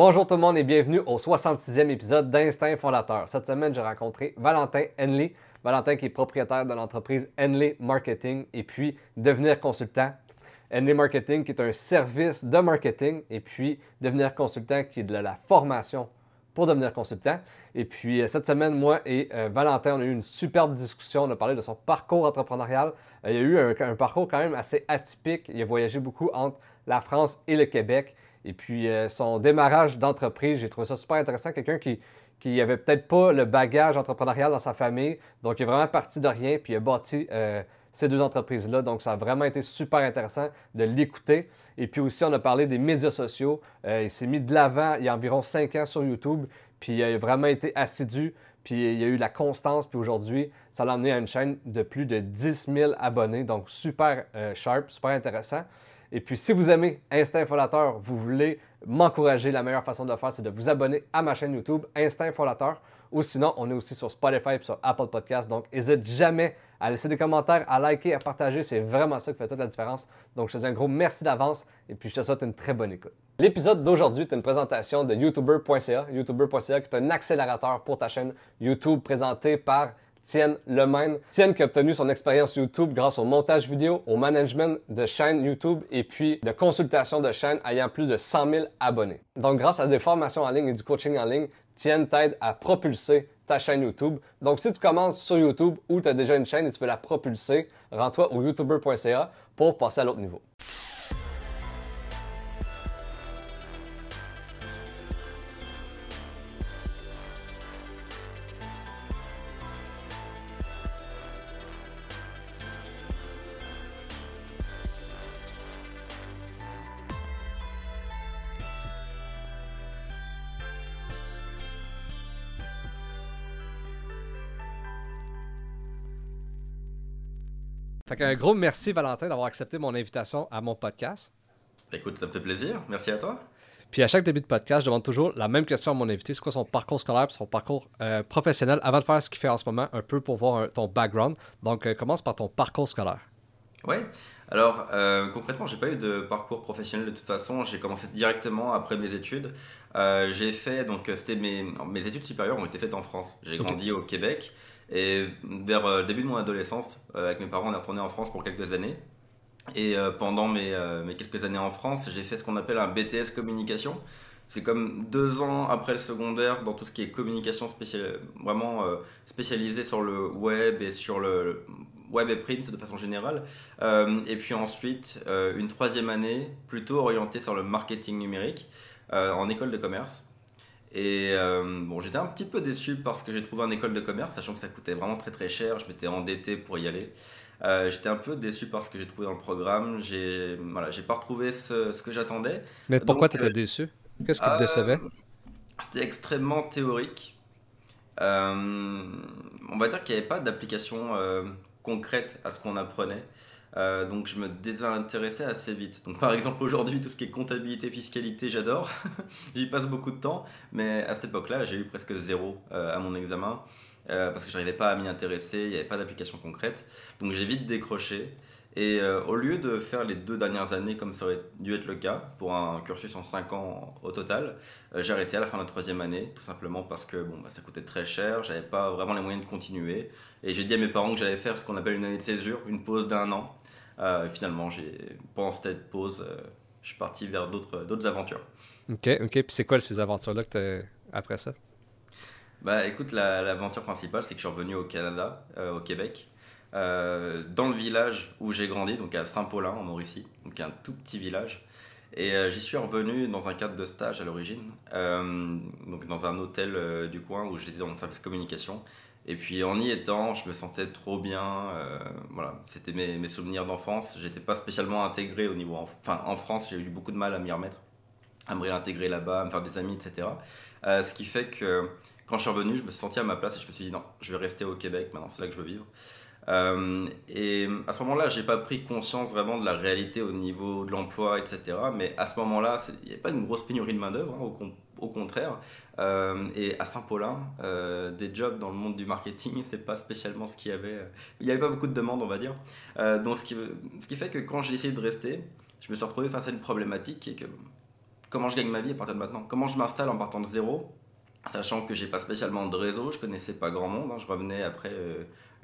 Bonjour tout le monde et bienvenue au 66e épisode d'Instinct Fondateur. Cette semaine, j'ai rencontré Valentin Henley. Valentin qui est propriétaire de l'entreprise Henley Marketing et puis devenir consultant. Henley Marketing qui est un service de marketing et puis devenir consultant qui est de la formation pour devenir consultant. Et puis euh, cette semaine, moi et euh, Valentin, on a eu une superbe discussion. On a parlé de son parcours entrepreneurial. Euh, il y a eu un, parcours quand même assez atypique. Il a voyagé beaucoup entre la France et le Québec. Et puis, euh, son démarrage d'entreprise, j'ai trouvé ça super intéressant. Quelqu'un qui, qui avait peut-être pas le bagage entrepreneurial dans sa famille. Donc, il est vraiment parti de rien, puis il a bâti euh, ces deux entreprises-là. Donc, ça a vraiment été super intéressant de l'écouter. Et puis aussi, on a parlé des médias sociaux. Euh, il s'est mis de l'avant il y a environ cinq ans sur YouTube, puis il a vraiment été assidu. Puis il y a eu la constance, puis aujourd'hui, ça l'a amené à une chaîne de plus de 10 000 abonnés. Donc, super sharp, super intéressant. Et puis, si vous aimez Instinct Fondateur, vous voulez m'encourager, la meilleure façon de le faire, c'est de vous abonner à ma chaîne YouTube Instinct Fondateur. Ou sinon, on est aussi sur Spotify et sur Apple Podcast. Donc, n'hésite jamais à laisser des commentaires, à liker, à partager. C'est vraiment ça qui fait toute la différence. Donc, je te dis un gros merci d'avance et puis je te souhaite une très bonne écoute. L'épisode d'aujourd'hui est une présentation de YouTuber.ca. YouTuber.ca qui est un accélérateur pour ta chaîne YouTube présenté par Tienne Lemaine. Tienne qui a obtenu son expérience YouTube grâce au montage vidéo, au management de chaîne YouTube et puis de consultation de chaîne ayant plus de 100 000 abonnés. Donc grâce à des formations en ligne et du coaching en ligne, Tienne t'aide à propulser ta chaîne YouTube. Donc si tu commences sur YouTube ou tu as déjà une chaîne et tu veux la propulser, rends-toi au youtuber.ca pour passer à l'autre niveau. Fait un gros merci, Valentin, d'avoir accepté mon invitation à mon podcast. Écoute, ça me fait plaisir. Merci à toi. Puis à chaque début de podcast, je demande toujours la même question à mon invité. C'est quoi son parcours scolaire son parcours euh, professionnel avant de faire ce qu'il fait en ce moment, un peu pour voir ton background. Donc, euh, commence par ton parcours scolaire. Oui. Alors, euh, concrètement, j'ai pas eu de parcours professionnel de toute façon. J'ai commencé directement après mes études. j'ai fait, donc, c'était mes, mes études supérieures ont été faites en France. J'ai grandi au Québec. Et vers le début de mon adolescence, avec mes parents, on est retourné en France pour quelques années. Et pendant mes, quelques années en France, j'ai fait ce qu'on appelle un BTS communication. C'est comme deux ans après le secondaire dans tout ce qui est communication vraiment spécialisée sur le web et sur le web et print de façon générale. et puis ensuite, une troisième année plutôt orientée sur le marketing numérique en école de commerce. Et euh, bon, j'étais un petit peu déçu parce que j'ai trouvé une école de commerce, sachant que ça coûtait vraiment très très cher. Je m'étais endetté pour y aller. Euh, j'étais un peu déçu parce que j'ai trouvé dans le programme. J'ai voilà, j'ai pas retrouvé ce, ce que j'attendais. Mais pourquoi tu étais euh, déçu? Qu'est-ce qui te décevait? C'était extrêmement théorique. on va dire qu'il n'y avait pas d'application concrète à ce qu'on apprenait. Euh, donc je me désintéressais assez vite. Donc par exemple aujourd'hui tout ce qui est comptabilité, fiscalité, j'adore. J'y passe beaucoup de temps, mais à cette époque-là j'ai eu presque zéro euh, à mon examen euh, parce que j'arrivais pas à m'y intéresser, il n'y avait pas d'application concrète. Donc j'ai vite décroché. Et au lieu de faire les deux dernières années comme ça aurait dû être le cas pour un cursus en 5 ans au total, j'ai arrêté à la fin de la troisième année tout simplement parce que bon, bah, ça coûtait très cher, j'avais pas vraiment les moyens de continuer. Et j'ai dit à mes parents que j'allais faire ce qu'on appelle une année de césure, une pause d'un an. Euh, finalement, pendant cette pause, euh, je suis parti vers d'autres aventures. Ok, ok. Puis c'est quoi ces aventures-là que tu après ça? Bah écoute, l'aventure principale, c'est que je suis revenu au Canada, euh, au Québec, dans le village où j'ai grandi, donc à Saint-Paulin, en Mauricie, donc un tout petit village. Et j'y suis revenu dans un cadre de stage à l'origine, donc dans un hôtel du coin où j'étais dans le service communication. Et puis en y étant, je me sentais trop bien. Euh, voilà, c'était mes, mes, souvenirs d'enfance. J'étais pas spécialement intégré au niveau. Enfin, en France, j'ai eu beaucoup de mal à m'y remettre, à me réintégrer là-bas, à me faire des amis, etc. Euh, ce qui fait que quand je suis revenu, je me suis senti à ma place et je me suis dit non, je vais rester au Québec. Maintenant, c'est là que je veux vivre. Euh, et à ce moment-là, j'ai pas pris conscience vraiment de la réalité au niveau de l'emploi, etc. Mais à ce moment-là, il n'y avait pas une grosse pénurie de main-d'œuvre, hein, au, contraire. Euh, et à Saint-Paulin, euh, des jobs dans le monde du marketing, c'est pas spécialement ce qu'il y avait. Il n'y avait pas beaucoup de demandes, on va dire. donc, ce qui, ce qui fait que quand j'ai essayé de rester, je me suis retrouvé face à une problématique qui est que comment je gagne ma vie à partir de maintenant? Comment je m'installe en partant de zéro? Sachant que j'ai pas spécialement de réseau, je connaissais pas grand monde, hein. je revenais après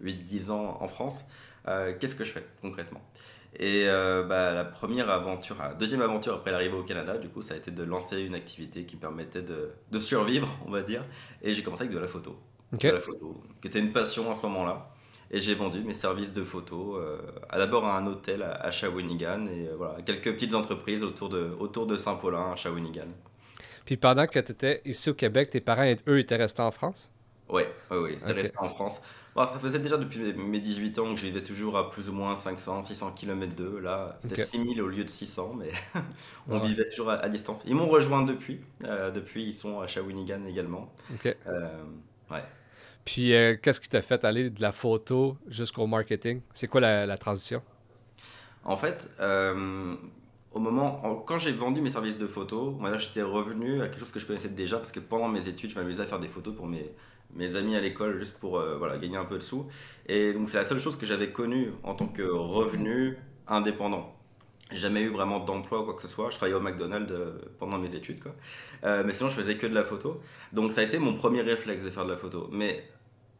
8-10 ans en France. Qu'est-ce que je fais concrètement? Et euh, bah, la première aventure, la deuxième aventure après l'arrivée au Canada, du coup, ça a été de lancer une activité qui me permettait de, de survivre, on va dire. Et j'ai commencé avec de la photo. De la photo, qui était une passion à ce moment-là. Et j'ai vendu mes services de photo euh, d'abord à un hôtel à, Shawinigan et euh, voilà, quelques petites entreprises autour de, autour de Saint-Paulin à Shawinigan. Puis pendant que tu étais ici au Québec, tes parents, eux, étaient restés en France? Oui, oui, oui, ils étaient restés en France ça faisait déjà depuis mes 18 ans que je vivais toujours à plus ou moins 500, 600 km d'eux. Là, c'était 6000 au lieu de 600, mais on vivait toujours à, distance. Ils m'ont rejoint depuis. Euh, depuis, ils sont à Shawinigan également. Euh, ouais. Puis, euh, qu'est-ce qui t'a fait aller de la photo jusqu'au marketing? C'est quoi la, transition? En fait, au moment, quand j'ai vendu mes services de photo, j'étais revenu à quelque chose que je connaissais déjà parce que pendant mes études, je m'amusais à faire des photos pour mes mes amis à l'école juste pour euh, voilà, gagner un peu de sous. Et donc c'est la seule chose que j'avais connue en tant que revenu indépendant. Jamais eu vraiment d'emploi ou quoi que ce soit. Je travaillais au McDonald's euh, pendant mes études. Quoi. Euh, mais sinon, je faisais que de la photo. Donc ça a été mon premier réflexe de faire de la photo. Mais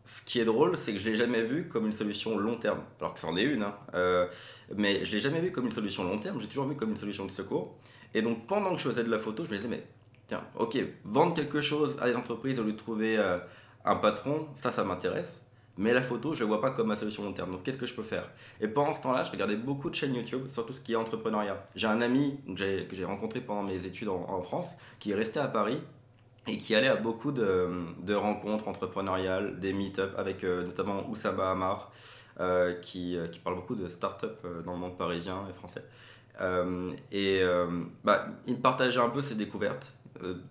ce qui est drôle, c'est que je l'ai jamais vu comme une solution long terme. Alors que c'en est une. Hein. mais je l'ai jamais vu comme une solution long terme. J'ai toujours vu comme une solution de secours. Et donc pendant que je faisais de la photo, je me disais, mais tiens, ok, vendre quelque chose à des entreprises au lieu de trouver un patron, ça, ça m'intéresse. Mais la photo, je ne vois pas comme ma solution long terme. Donc, qu'est-ce que je peux faire? Et pendant ce temps-là, je regardais beaucoup de chaînes YouTube sur tout ce qui est entrepreneuriat. J'ai un ami que j'ai rencontré pendant mes études en, France qui est resté à Paris et qui allait à beaucoup de, rencontres entrepreneuriales, des meet-up avec euh, notamment Oussama Amar, euh, qui, euh, qui, parle beaucoup de start-up dans le monde parisien et français. et bah, il partageait un peu ses découvertes.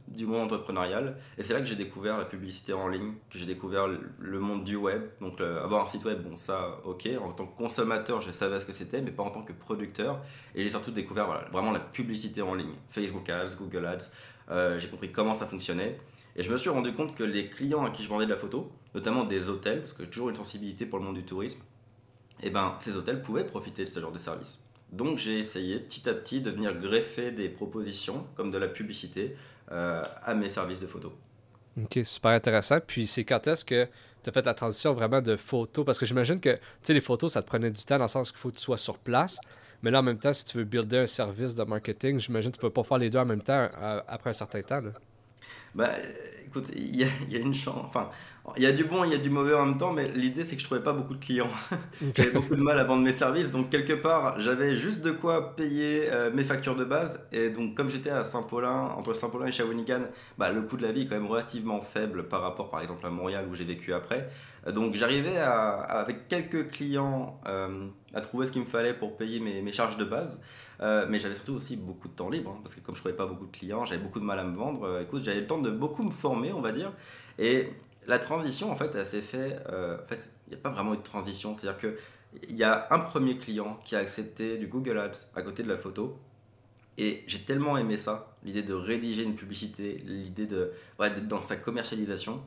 Du monde entrepreneurial. Et c'est là que j'ai découvert la publicité en ligne, que j'ai découvert le monde du web. Donc avoir un site web, bon ça, ok. En tant que consommateur, je savais ce que c'était, mais pas en tant que producteur. Et j'ai surtout découvert voilà, vraiment la publicité en ligne. Facebook Ads, Google Ads. Euh, j'ai compris comment ça fonctionnait. Et je me suis rendu compte que les clients à qui je vendais de la photo, notamment des hôtels, parce que j'ai toujours une sensibilité pour le monde du tourisme, eh ben, ces hôtels pouvaient profiter de ce genre de service. Donc j'ai essayé petit à petit de venir greffer des propositions comme de la publicité euh, à mes services de photo. Ok, super intéressant. Puis c'est quand est-ce que tu as fait la transition vraiment de photo? Parce que j'imagine que les photos, ça te prenait du temps dans le sens qu'il faut que tu sois sur place. Mais là, en même temps, si tu veux builder un service de marketing, j'imagine que tu peux pas faire les deux en même temps euh, après un certain temps. Là. Ben, écoute, il y, y a, une chance. Enfin, il y a du bon, il y a du mauvais en même temps, mais l'idée c'est que je trouvais pas beaucoup de clients. j'avais beaucoup de mal à vendre mes services, donc quelque part j'avais juste de quoi payer euh, mes factures de base. Et donc comme j'étais à Saint-Paulin, entre Saint-Paulin et Shawinigan, bah, le coût de la vie est quand même relativement faible par rapport par exemple à Montréal où j'ai vécu après. Donc j'arrivais avec quelques clients euh, à trouver ce qu'il me fallait pour payer mes, mes charges de base. Euh, mais j'avais surtout aussi beaucoup de temps libre, hein, parce que comme je ne trouvais pas beaucoup de clients, j'avais beaucoup de mal à me vendre. écoute, j'avais le temps de beaucoup me former, on va dire. Et la transition, en fait, elle s'est fait. Euh, en fait, il n'y a pas vraiment eu de transition. C'est-à-dire qu'il y a un premier client qui a accepté du Google Ads à côté de la photo. Et j'ai tellement aimé ça, l'idée de rédiger une publicité, l'idée de d'être dans sa commercialisation,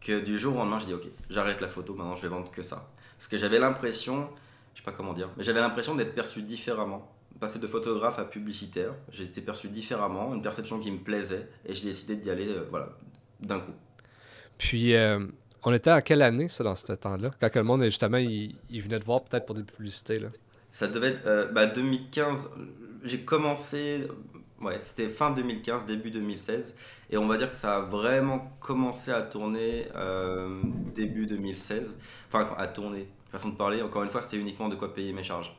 que du jour au lendemain, je dis ok, j'arrête la photo, maintenant je vais vendre que ça. Parce que j'avais l'impression, je sais pas comment dire, mais j'avais l'impression d'être perçu différemment. Passer de photographe à publicitaire, j'ai été perçu différemment, une perception qui me plaisait, et j'ai décidé d'y aller euh, voilà, d'un coup. Puis, euh, on était à quelle année, ça, dans ce temps-là? Quand le monde, justement, il, venait te voir peut-être pour des publicités, là? Ça devait être 2015. Euh, bah, j'ai commencé, ouais, c'était fin 2015, début 2016. Et on va dire que ça a vraiment commencé à tourner euh, début 2016. Enfin, à tourner. Façon de parler, encore une fois, c'était uniquement de quoi payer mes charges.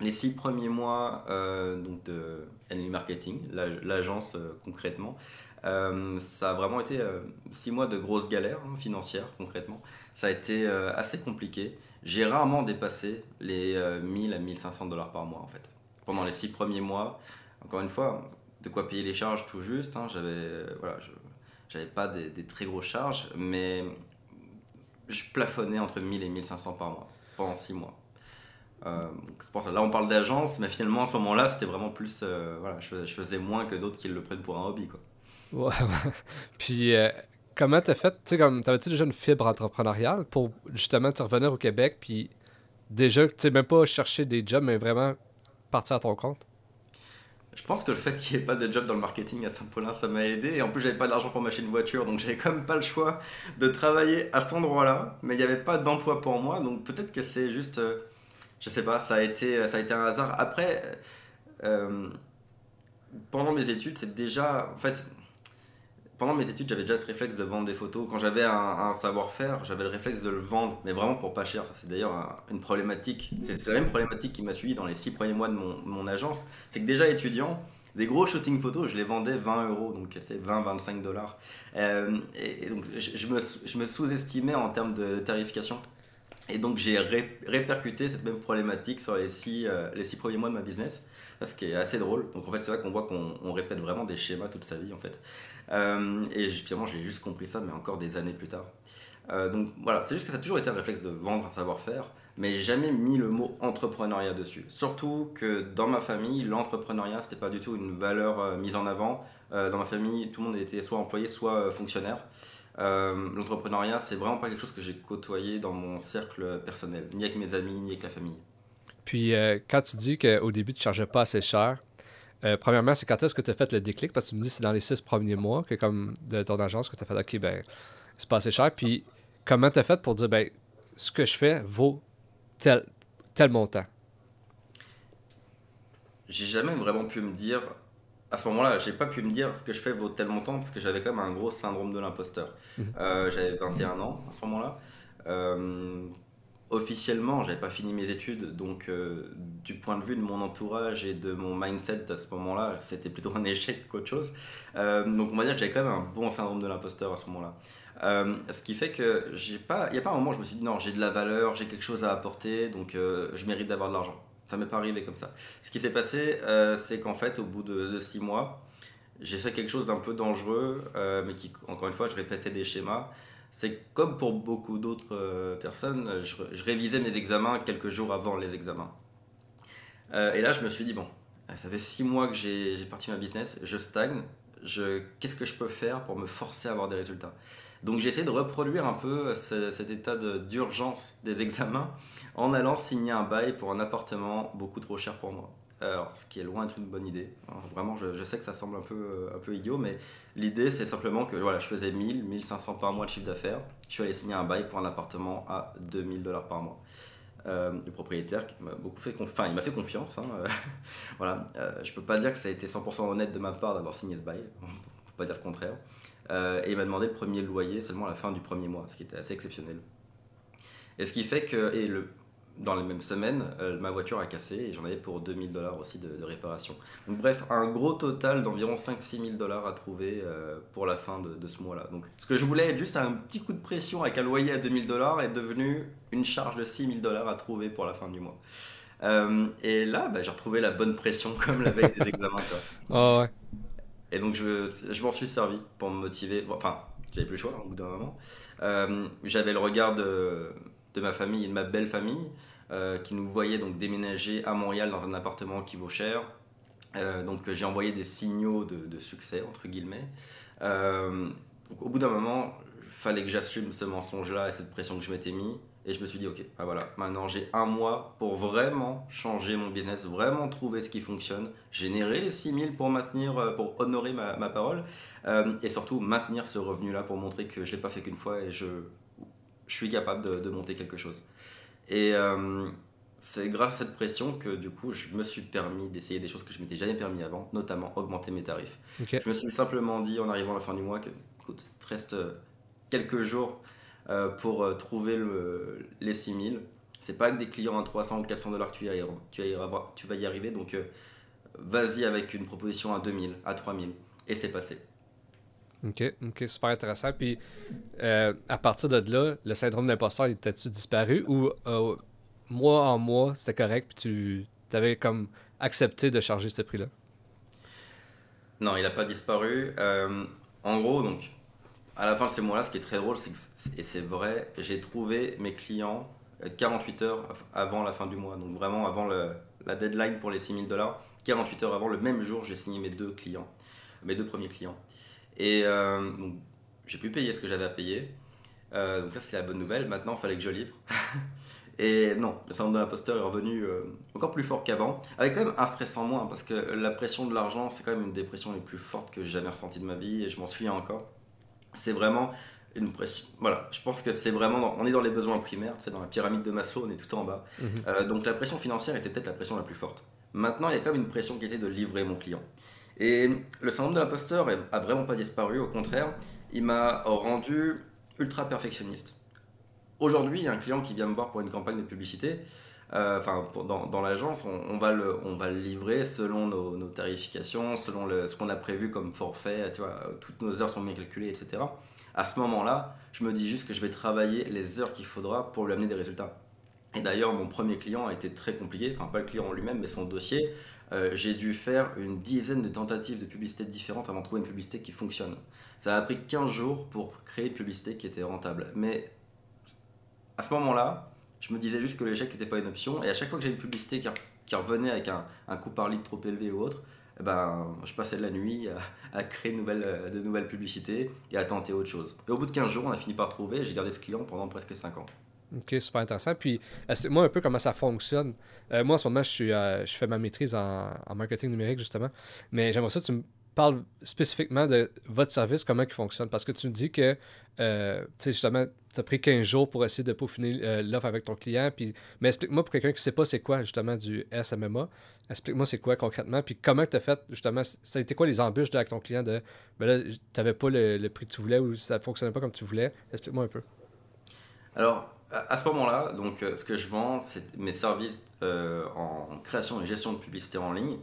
Les six premiers mois donc de Henley Marketing, l'agence concrètement, euh, ça a vraiment été euh, six mois de grosses galères hein, financières, concrètement. Ça a été euh, assez compliqué. J'ai rarement dépassé les 1000 à 1500 dollars par mois, en fait. Pendant les six premiers mois, encore une fois, de quoi payer les charges tout juste. Hein, j'avais voilà, j'avais pas des, très grosses charges, mais je plafonnais entre 1000 et 1500 par mois pendant six mois. Euh. Là, on parle d'agence, mais finalement, à ce moment-là, c'était vraiment plus. voilà, je, je, faisais moins que d'autres qui le prennent pour un hobby. Quoi. Ouais, Puis, euh, comment t'as fait, tu sais, comme, t'avais-tu déjà une fibre entrepreneuriale pour justement te revenir au Québec, puis déjà, tu sais, même pas chercher des jobs, mais vraiment partir à ton compte? je pense que le fait qu'il n'y ait pas de job dans le marketing à Saint-Paulin, ça m'a aidé. Et en plus, j'avais pas d'argent pour m'acheter une voiture, donc j'avais quand même pas le choix de travailler à cet endroit-là. Mais il n'y avait pas d'emploi pour moi, donc peut-être que c'est juste, euh, je sais pas, ça a été, ça a été un hasard. Après, euh, pendant mes études, c'est déjà, en fait, pendant mes études, j'avais déjà ce réflexe de vendre des photos. Quand j'avais un, savoir-faire, j'avais le réflexe de le vendre, mais vraiment pour pas cher. Ça, c'est d'ailleurs une problématique. C'est la même problématique qui m'a suivi dans les six premiers mois de mon, agence. C'est que déjà étudiant, des gros shootings photos, je les vendais 20 euros, donc c'est 20-25 dollars. Euh, et, donc je, me, je me sous-estimais en termes de tarification. Et donc j'ai répercuté cette même problématique sur les six, euh, les six premiers mois de ma business, ce qui est assez drôle. Donc en fait c'est vrai qu'on voit qu'on répète vraiment des schémas toute sa vie en fait. Euh, et finalement, j'ai juste compris ça, mais encore des années plus tard. Euh, donc voilà, c'est juste que ça a toujours été un réflexe de vendre un savoir-faire, mais jamais mis le mot entrepreneuriat dessus. Surtout que dans ma famille, l'entrepreneuriat, c'était pas du tout une valeur euh, mise en avant. dans ma famille, tout le monde était soit employé, soit fonctionnaire. l'entrepreneuriat, c'est vraiment pas quelque chose que j'ai côtoyé dans mon cercle personnel, ni avec mes amis, ni avec la famille. Puis quand tu dis qu'au début, tu ne chargeais pas assez cher, euh, premièrement, c'est quand est-ce que tu as fait le déclic? Parce que tu me dis que c'est dans les six premiers mois que, comme de ton agence, que tu as fait OK, ben, c'est pas assez cher. Puis, comment tu as fait pour dire, ben, ce que je fais vaut tel, tel montant? J'ai jamais vraiment pu me dire, à ce moment-là, j'ai pas pu me dire ce que je fais vaut tel montant parce que j'avais quand même un gros syndrome de l'imposteur. Mhm. Euh, j'avais 21 ans à ce moment-là. Euh, officiellement, j'avais pas fini mes études, donc euh, du point de vue de mon entourage et de mon mindset à ce moment-là, c'était plutôt un échec qu'autre chose. Euh, donc on va dire que j'avais quand même un bon syndrome de l'imposteur à ce moment-là. Euh, ce qui fait que j'ai pas, il n'y a pas un moment où je me suis dit non, j'ai de la valeur, j'ai quelque chose à apporter, donc je mérite d'avoir de l'argent. Ça m'est pas arrivé comme ça. Ce qui s'est passé, c'est qu'en fait, au bout de, de six mois, j'ai fait quelque chose d'un peu dangereux, mais qui, encore une fois, je répétais des schémas c'est comme pour beaucoup d'autres euh, personnes, je, révisais mes examens quelques jours avant les examens. Euh, et là, je me suis dit, bon, ça fait six mois que j'ai parti ma business, je stagne, qu'est-ce que je peux faire pour me forcer à avoir des résultats? Donc j'ai essayé de reproduire un peu cet état d'urgence des examens en allant signer un bail pour un appartement beaucoup trop cher pour moi. Alors, ce qui est loin d'être une bonne idée. vraiment, je, sais que ça semble un peu, un peu idiot, mais l'idée, c'est simplement que voilà, je faisais 1000, 1500 par mois de chiffre d'affaires. Je suis allé signer un bail pour un appartement à 2000 dollars par mois. Euh, le propriétaire m'a beaucoup fait confiance, il m'a fait confiance. Hein, euh, voilà, euh, je peux pas dire que ça a été 100% honnête de ma part d'avoir signé ce bail, on peut pas dire le contraire. et il m'a demandé le premier loyer seulement à la fin du premier mois, ce qui était assez exceptionnel. Et ce qui fait que, et le, dans les mêmes semaines, euh, ma voiture a cassé et j'en avais pour 2000 dollars aussi de, réparation. Donc bref, un gros total d'environ 5-6 000 dollars à trouver euh, pour la fin de, ce mois-là. Donc ce que je voulais être juste un petit coup de pression avec un loyer à 2000 dollars est devenu une charge de 6 000 dollars à trouver pour la fin du mois. Euh, et là, bah, j'ai retrouvé la bonne pression comme la veille des examens. Oh, ouais. Et donc je, je m'en suis servi pour me motiver. Enfin, j'avais plus le choix au bout d'un moment. j'avais le regard de de ma famille et de ma belle famille euh, qui nous voyaient donc déménager à Montréal dans un appartement qui vaut cher. Euh, donc j'ai envoyé des signaux de, succès entre guillemets. Euh, donc, au bout d'un moment, il fallait que j'assume ce mensonge-là et cette pression que je m'étais mis. Et je me suis dit, ok, bah voilà, maintenant j'ai un mois pour vraiment changer mon business, vraiment trouver ce qui fonctionne, générer les 6000 pour maintenir, pour honorer ma, ma parole, et surtout maintenir ce revenu-là pour montrer que je ne l'ai pas fait qu'une fois et je, je suis capable de, monter quelque chose. Et euh, c'est grâce à cette pression que du coup, je me suis permis d'essayer des choses que je m'étais jamais permis avant, notamment augmenter mes tarifs. Je me suis simplement dit en arrivant à la fin du mois que, écoute, il te reste quelques jours euh, pour euh, trouver le, les 6000. C'est pas que des clients à 300 ou 400 dollars que tu, tu, tu vas y arriver, donc vas-y avec une proposition à 2000, à 3000. Et c'est passé. OK, OK, super intéressant. Puis, euh, à partir de là, le syndrome d'imposteur, était-tu disparu ou euh, mois en mois, c'était correct, puis tu avais comme accepté de charger ce prix-là? Non, il n'a pas disparu. Euh, en gros, donc, à la fin de ces mois-là, ce qui est très drôle, c'est que, et c'est vrai, j'ai trouvé mes clients 48 heures avant la fin du mois. Donc, vraiment avant la deadline pour les 6000 dollars. 48 heures avant, le même jour, j'ai signé mes deux clients, mes deux premiers clients. Et euh, j'ai pu payer ce que j'avais à payer. Euh, donc ça c'est la bonne nouvelle. Maintenant il fallait que je livre. Et non, le syndrome de l'imposteur est revenu euh, encore plus fort qu'avant, avec quand même un stress en moins, parce que la pression de l'argent, c'est quand même une des pressions les plus fortes que j'ai jamais ressenties de ma vie, et je m'en souviens encore. C'est vraiment une pression. Voilà, je pense que c'est vraiment. on est dans les besoins primaires, c'est dans la pyramide de Maslow, on est tout en bas. Mhm. Euh, donc la pression financière était peut-être la pression la plus forte. Maintenant, il y a quand même une pression qui était de livrer mon client. Et le syndrome de l'imposteur a vraiment pas disparu, au contraire, il m'a rendu ultra perfectionniste. Aujourd'hui, il y a un client qui vient me voir pour une campagne de publicité. Euh, dans, l'agence, on, va le, on va le livrer selon nos, tarifications, selon ce qu'on a prévu comme forfait. Tu vois, toutes nos heures sont bien calculées, etc. À ce moment-là, je me dis juste que je vais travailler les heures qu'il faudra pour lui amener des résultats. Et d'ailleurs, mon premier client a été très compliqué, enfin pas le client lui-même, mais son dossier. Euh, j'ai dû faire une dizaine de tentatives de publicité différentes avant de trouver une publicité qui fonctionne. Ça a pris 15 jours pour créer une publicité qui était rentable. Mais à ce moment-là, je me disais juste que l'échec n'était pas une option. Et à chaque fois que j'avais une publicité qui, revenait avec un, coût par litre trop élevé ou autre, eh ben, je passais la nuit à, créer de nouvelles, de nouvelles publicités et à tenter autre chose. Et au bout de 15 jours, on a fini par trouver et j'ai gardé ce client pendant presque 5 ans. Ok, super intéressant. Puis, explique-moi un peu comment ça fonctionne. Euh, moi, en ce moment, je, suis, euh, je fais ma maîtrise en, marketing numérique, justement. Mais j'aimerais ça que tu me parle spécifiquement de votre service, comment il fonctionne. Parce que tu me dis que, euh, tu sais, justement, tu as pris 15 jours pour essayer de peaufiner l'offre avec ton client. Puis, mais explique-moi pour quelqu'un qui ne sait pas c'est quoi, justement, du SMMA. Explique-moi c'est quoi concrètement. Puis comment tu as fait, justement, ça a été quoi les embûches avec ton client de, ben là, tu n'avais pas le, prix que tu voulais ou ça ne fonctionnait pas comme tu voulais? Explique-moi un peu. Alors, à ce moment-là, donc, euh, ce que je vends, c'est mes services en création et gestion de publicité en ligne.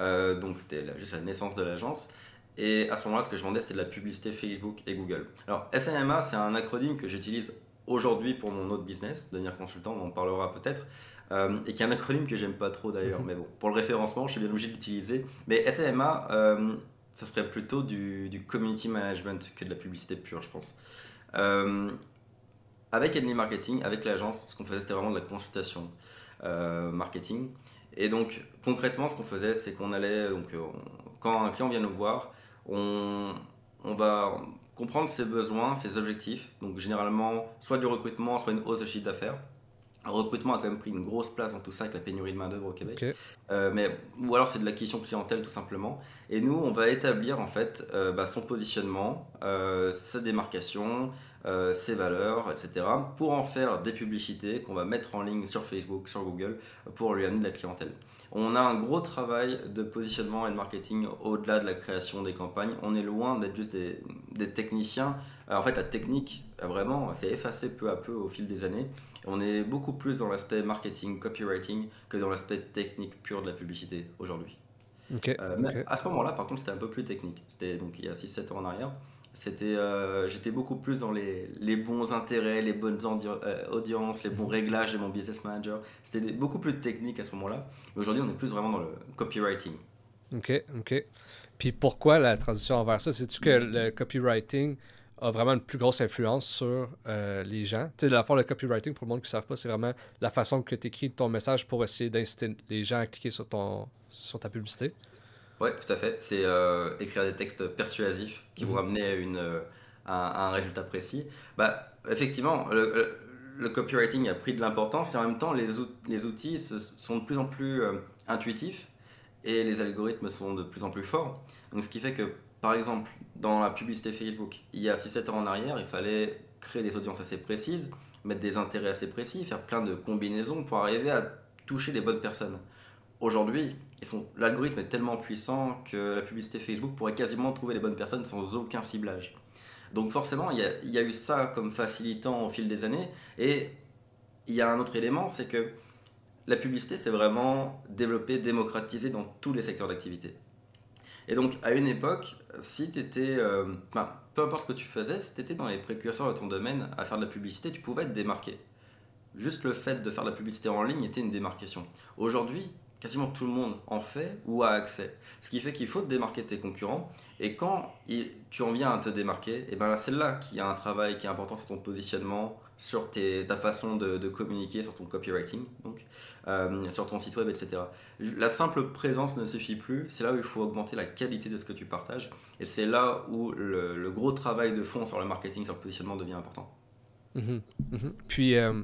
Euh, donc c'était juste la naissance de l'agence. Et à ce moment-là, ce que je vendais, c'est de la publicité Facebook et Google. Alors, SNMA, c'est un acronyme que j'utilise aujourd'hui pour mon autre business, devenir consultant, on en parlera peut-être, euh, et qui est un acronyme que j'aime pas trop d'ailleurs, mhm. mais bon, pour le référencement, je suis bien obligé d'utiliser. Mais SNMA, euh, ça serait plutôt du, du, community management que de la publicité pure, je pense. Avec Henley Marketing, avec l'agence, ce qu'on faisait, c'était vraiment de la consultation marketing. Et donc, concrètement, ce qu'on faisait, c'est qu'on allait, donc, euh, quand un client vient nous voir, on, on va comprendre ses besoins, ses objectifs. Donc, généralement, soit du recrutement, soit une hausse de chiffre d'affaires. Le recrutement a quand même pris une grosse place dans tout ça avec la pénurie de main-d'œuvre au Québec. Euh, mais, ou alors c'est de l'acquisition clientèle tout simplement. Et nous, on va établir en fait euh, bah, son positionnement, sa démarcation, ses valeurs, etc. pour en faire des publicités qu'on va mettre en ligne sur Facebook, sur Google, pour lui amener de la clientèle. On a un gros travail de positionnement et de marketing au-delà de la création des campagnes. On est loin d'être juste des, techniciens. en fait, la technique, vraiment, s'est effacée peu à peu au fil des années. On est beaucoup plus dans l'aspect marketing, copywriting, que dans l'aspect technique pur de la publicité aujourd'hui. Euh, mais à ce moment-là, par contre, c'était un peu plus technique. C'était donc il y a 6-7 ans en arrière. C'était, euh, j'étais beaucoup plus dans les, les, bons intérêts, les bonnes euh, audiences, les bons réglages de mon business manager. C'était beaucoup plus technique à ce moment-là. Mais aujourd'hui, on est plus vraiment dans le copywriting. OK, OK. Puis pourquoi la transition envers ça? C'est-tu que le copywriting a vraiment une plus grosse influence sur euh, les gens? Tu sais, la fois, le copywriting, pour le monde qui ne savent pas, c'est vraiment la façon que tu écris ton message pour essayer d'inciter les gens à cliquer sur, ton, sur ta publicité. Oui, tout à fait. C'est euh, écrire des textes persuasifs qui vont mhm. amener à, une, euh, un résultat précis. Bah, effectivement, le, copywriting a pris de l'importance et en même temps, les, les outils sont de plus en plus euh, intuitifs et les algorithmes sont de plus en plus forts. Donc, ce qui fait que, par exemple, dans la publicité Facebook, il y a 6-7 ans en arrière, il fallait créer des audiences assez précises, mettre des intérêts assez précis, faire plein de combinaisons pour arriver à toucher les bonnes personnes. Aujourd'hui, l'algorithme est tellement puissant que la publicité Facebook pourrait quasiment trouver les bonnes personnes sans aucun ciblage. Donc forcément, il y, a, eu ça comme facilitant au fil des années. Et il y a un autre élément, c'est que la publicité, c'est vraiment développé, démocratisé dans tous les secteurs d'activité. Et donc, à une époque, si tu étais, euh, peu importe ce que tu faisais, si tu étais dans les précurseurs de ton domaine à faire de la publicité, tu pouvais être démarqué. Juste le fait de faire de la publicité en ligne était une démarcation. Aujourd'hui, quasiment tout le monde en fait ou a accès. Ce qui fait qu'il faut te démarquer tes concurrents. Et quand tu en viens à te démarquer, eh ben c'est là qu'il y a un travail qui est important sur ton positionnement, sur ta façon de, communiquer, sur ton copywriting, donc, euh, sur ton site web, etc. La simple présence ne suffit plus. C'est là où il faut augmenter la qualité de ce que tu partages. Et c'est là où le, gros travail de fond sur le marketing, sur le positionnement devient important. Mhm, mhm. Puis, euh,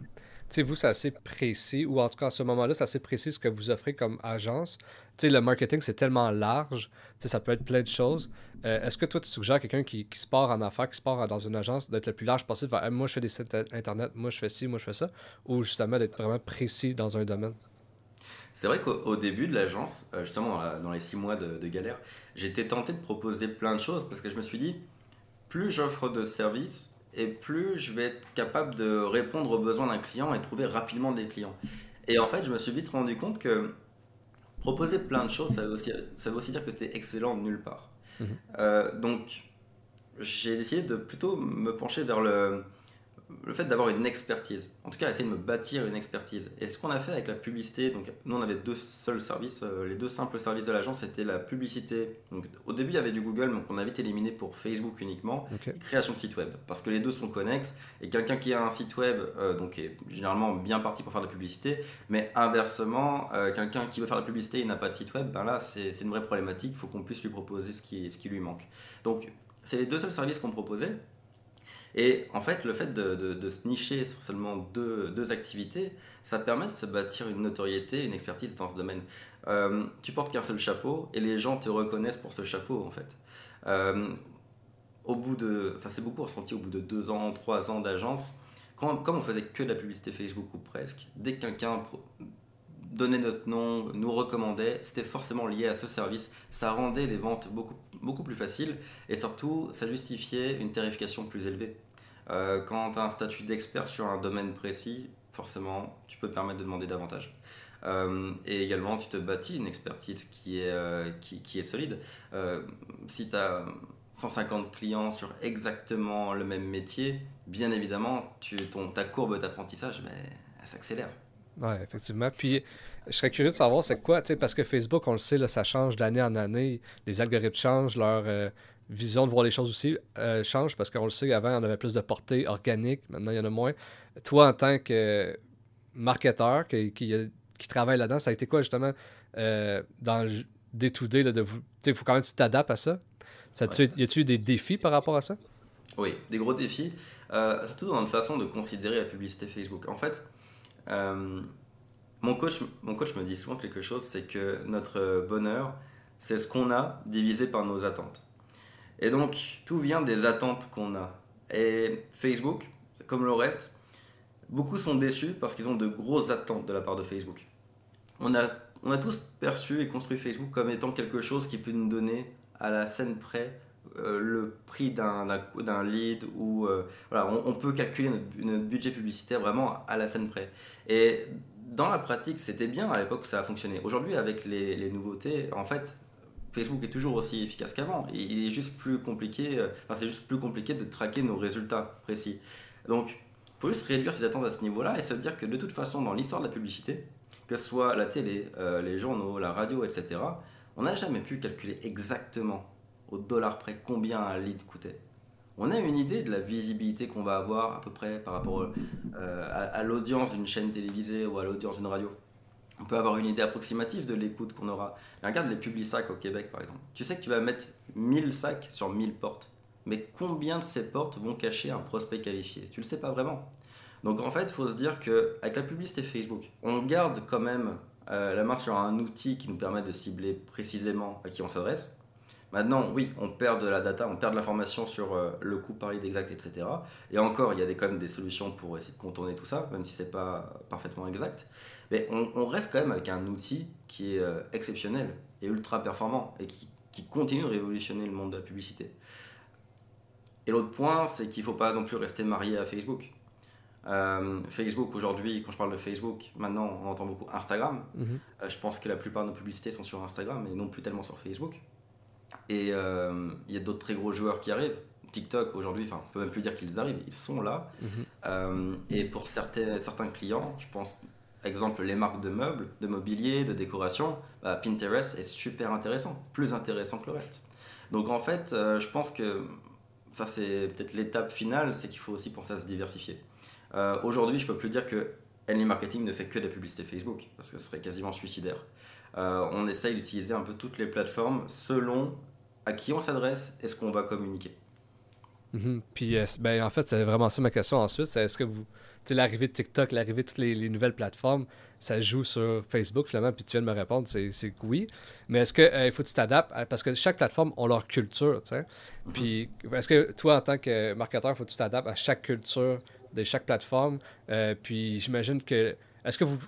sais, vous, c'est assez précis, ou en tout cas, à ce moment-là, c'est assez précis ce que vous offrez comme agence. Tu sais, le marketing, c'est tellement large, tu sais, ça peut être plein de choses. Euh, est-ce que toi, tu suggères à quelqu'un qui, qui, se part en affaires, qui se part dans une agence, d'être le plus large possible, moi, je fais des sites Internet, moi, je fais ci, moi, je fais ça, ou justement d'être vraiment précis dans un domaine? C'est vrai qu'au début de l'agence, euh, justement dans, les six mois de galère, j'étais tenté de proposer plein de choses parce que je me suis dit, plus j'offre de services, et plus je vais être capable de répondre aux besoins d'un client et trouver rapidement des clients. Et en fait, je me suis vite rendu compte que proposer plein de choses, ça veut aussi, ça veut aussi dire que tu es excellent nulle part. Mhm. Euh, donc, j'ai décidé de plutôt me pencher vers le, le fait d'avoir une expertise, en tout cas essayer de me bâtir une expertise. Et ce qu'on a fait avec la publicité, donc nous on avait deux seuls services, euh, les deux simples services de l'agence c'était la publicité. Donc au début il y avait du Google, donc on a vite éliminé pour Facebook uniquement, et création de site web, parce que les deux sont connexes. Et quelqu'un qui a un site web, euh, donc est généralement bien parti pour faire de la publicité, mais inversement, euh, quelqu'un qui veut faire de la publicité et n'a pas de site web, ben là c'est une vraie problématique, il faut qu'on puisse lui proposer ce qui, ce qui lui manque. Donc c'est les deux seuls services qu'on proposait. Et en fait, le fait de, se nicher sur seulement deux, activités, ça permet de se bâtir une notoriété, une expertise dans ce domaine. Euh, tu portes qu'un seul chapeau et les gens te reconnaissent pour ce chapeau, en fait. Euh, au bout de, ça s'est beaucoup ressenti au bout de deux ans, trois ans d'agence. Comme on faisait que de la publicité Facebook ou presque, dès que quelqu'un donnait notre nom, nous recommandait, c'était forcément lié à ce service. Ça rendait les ventes beaucoup, beaucoup plus faciles et surtout, ça justifiait une tarification plus élevée. Euh, quand tu as un statut d'expert sur un domaine précis, forcément, tu peux te permettre de demander davantage. Euh, et également, tu te bâtis une expertise qui est, euh, qui, est solide. si tu as 150 clients sur exactement le même métier, bien évidemment, tu, ton, ta courbe d'apprentissage, ben, elle s'accélère. Oui, effectivement. Puis, je serais curieux de savoir c'est quoi, parce que Facebook, on le sait, ça change d'année en année. Les algorithmes changent, leur vision de voir les choses aussi euh, change, parce qu'on le sait, avant, on avait plus de portée organique, maintenant, il y en a moins. Toi, en tant que marketeur qui, qui, qui travaille là-dedans, ça a été quoi, justement, euh, dans le day-to-day. Il faut quand même que tu t'adaptes à ça. ça Y a-tu eu des défis par rapport à ça? Oui, des gros défis, surtout dans notre façon de considérer la publicité Facebook. En fait, euh, mon, coach, mon coach me dit souvent quelque chose, c'est que notre bonheur, c'est ce qu'on a divisé par nos attentes. Et donc, tout vient des attentes qu'on a. Et Facebook, comme le reste, beaucoup sont déçus parce qu'ils ont de grosses attentes de la part de Facebook. On a, on a tous perçu et construit Facebook comme étant quelque chose qui peut nous donner à la scène près euh, le prix d'un lead ou euh, voilà, on, peut calculer notre, budget publicitaire vraiment à la scène près. Et dans la pratique, c'était bien à l'époque ça a fonctionné. Aujourd'hui, avec les, nouveautés, en fait, Facebook est toujours aussi efficace qu'avant. Il est juste plus compliqué, euh, enfin, c'est juste plus compliqué de traquer nos résultats précis. Donc, il faut juste réduire ses attentes à ce niveau-là et se dire que de toute façon, dans l'histoire de la publicité, que ce soit la télé, les journaux, la radio, etc., on n'a jamais pu calculer exactement au dollar près combien un lead coûtait. On a une idée de la visibilité qu'on va avoir à peu près par rapport euh, à, l'audience d'une chaîne télévisée ou à l'audience d'une radio. On peut avoir une idée approximative de l'écoute qu'on aura. regarde les publics sacs au Québec par exemple. Tu sais que tu vas mettre 1000 sacs sur 1000 portes. Mais combien de ces portes vont cacher un prospect qualifié? Tu le sais pas vraiment. Donc en fait, il faut se dire qu'avec la publicité Facebook, on garde quand même euh, la main sur un outil qui nous permet de cibler précisément à qui on s'adresse. Maintenant, oui, on perd de la data, on perd de l'information sur euh, le coût par lead etc. Et encore, il y a des, quand même des solutions pour essayer de contourner tout ça, même si c'est pas parfaitement exact. Mais on, reste quand même avec un outil qui est euh, exceptionnel et ultra performant et qui, qui, continue de révolutionner le monde de la publicité. Et l'autre point, c'est qu'il ne faut pas non plus rester marié à Facebook. Euh, Facebook aujourd'hui, quand je parle de Facebook, maintenant on entend beaucoup Instagram. Mhm. je pense que la plupart de nos publicités sont sur Instagram et non plus tellement sur Facebook. Et euh, il y a d'autres très gros joueurs qui arrivent. TikTok aujourd'hui, enfin, on peut même plus dire qu'ils arrivent, ils sont là. Mhm. Euh, et pour certains, certains clients, je pense, exemple, les marques de meubles, de mobilier, de décoration, bah, Pinterest est super intéressant, plus intéressant que le reste. Donc en fait, euh, je pense que ça c'est peut-être l'étape finale, c'est qu'il faut aussi penser à se diversifier. aujourd'hui, je peux plus dire que Henley Marketing ne fait que de la publicité Facebook, parce que ce serait quasiment suicidaire. on essaye d'utiliser un peu toutes les plateformes selon à qui on s'adresse et ce qu'on va communiquer. Mhm. Puis, ben, en fait, c'est vraiment ça ma question ensuite. Est-ce que vous. L'arrivée de TikTok, l'arrivée de toutes les, nouvelles plateformes, ça joue sur Facebook finalement, puis tu viens de me répondre, c'est que oui. Mais est-ce qu'il il faut que tu t'adaptes Parce que chaque plateforme a leur culture, tu sais. Puis, est-ce que toi, en tant que marketeur, il faut que tu t'adaptes à chaque culture de chaque plateforme? Euh, Puis, j'imagine que. Est-ce que vous.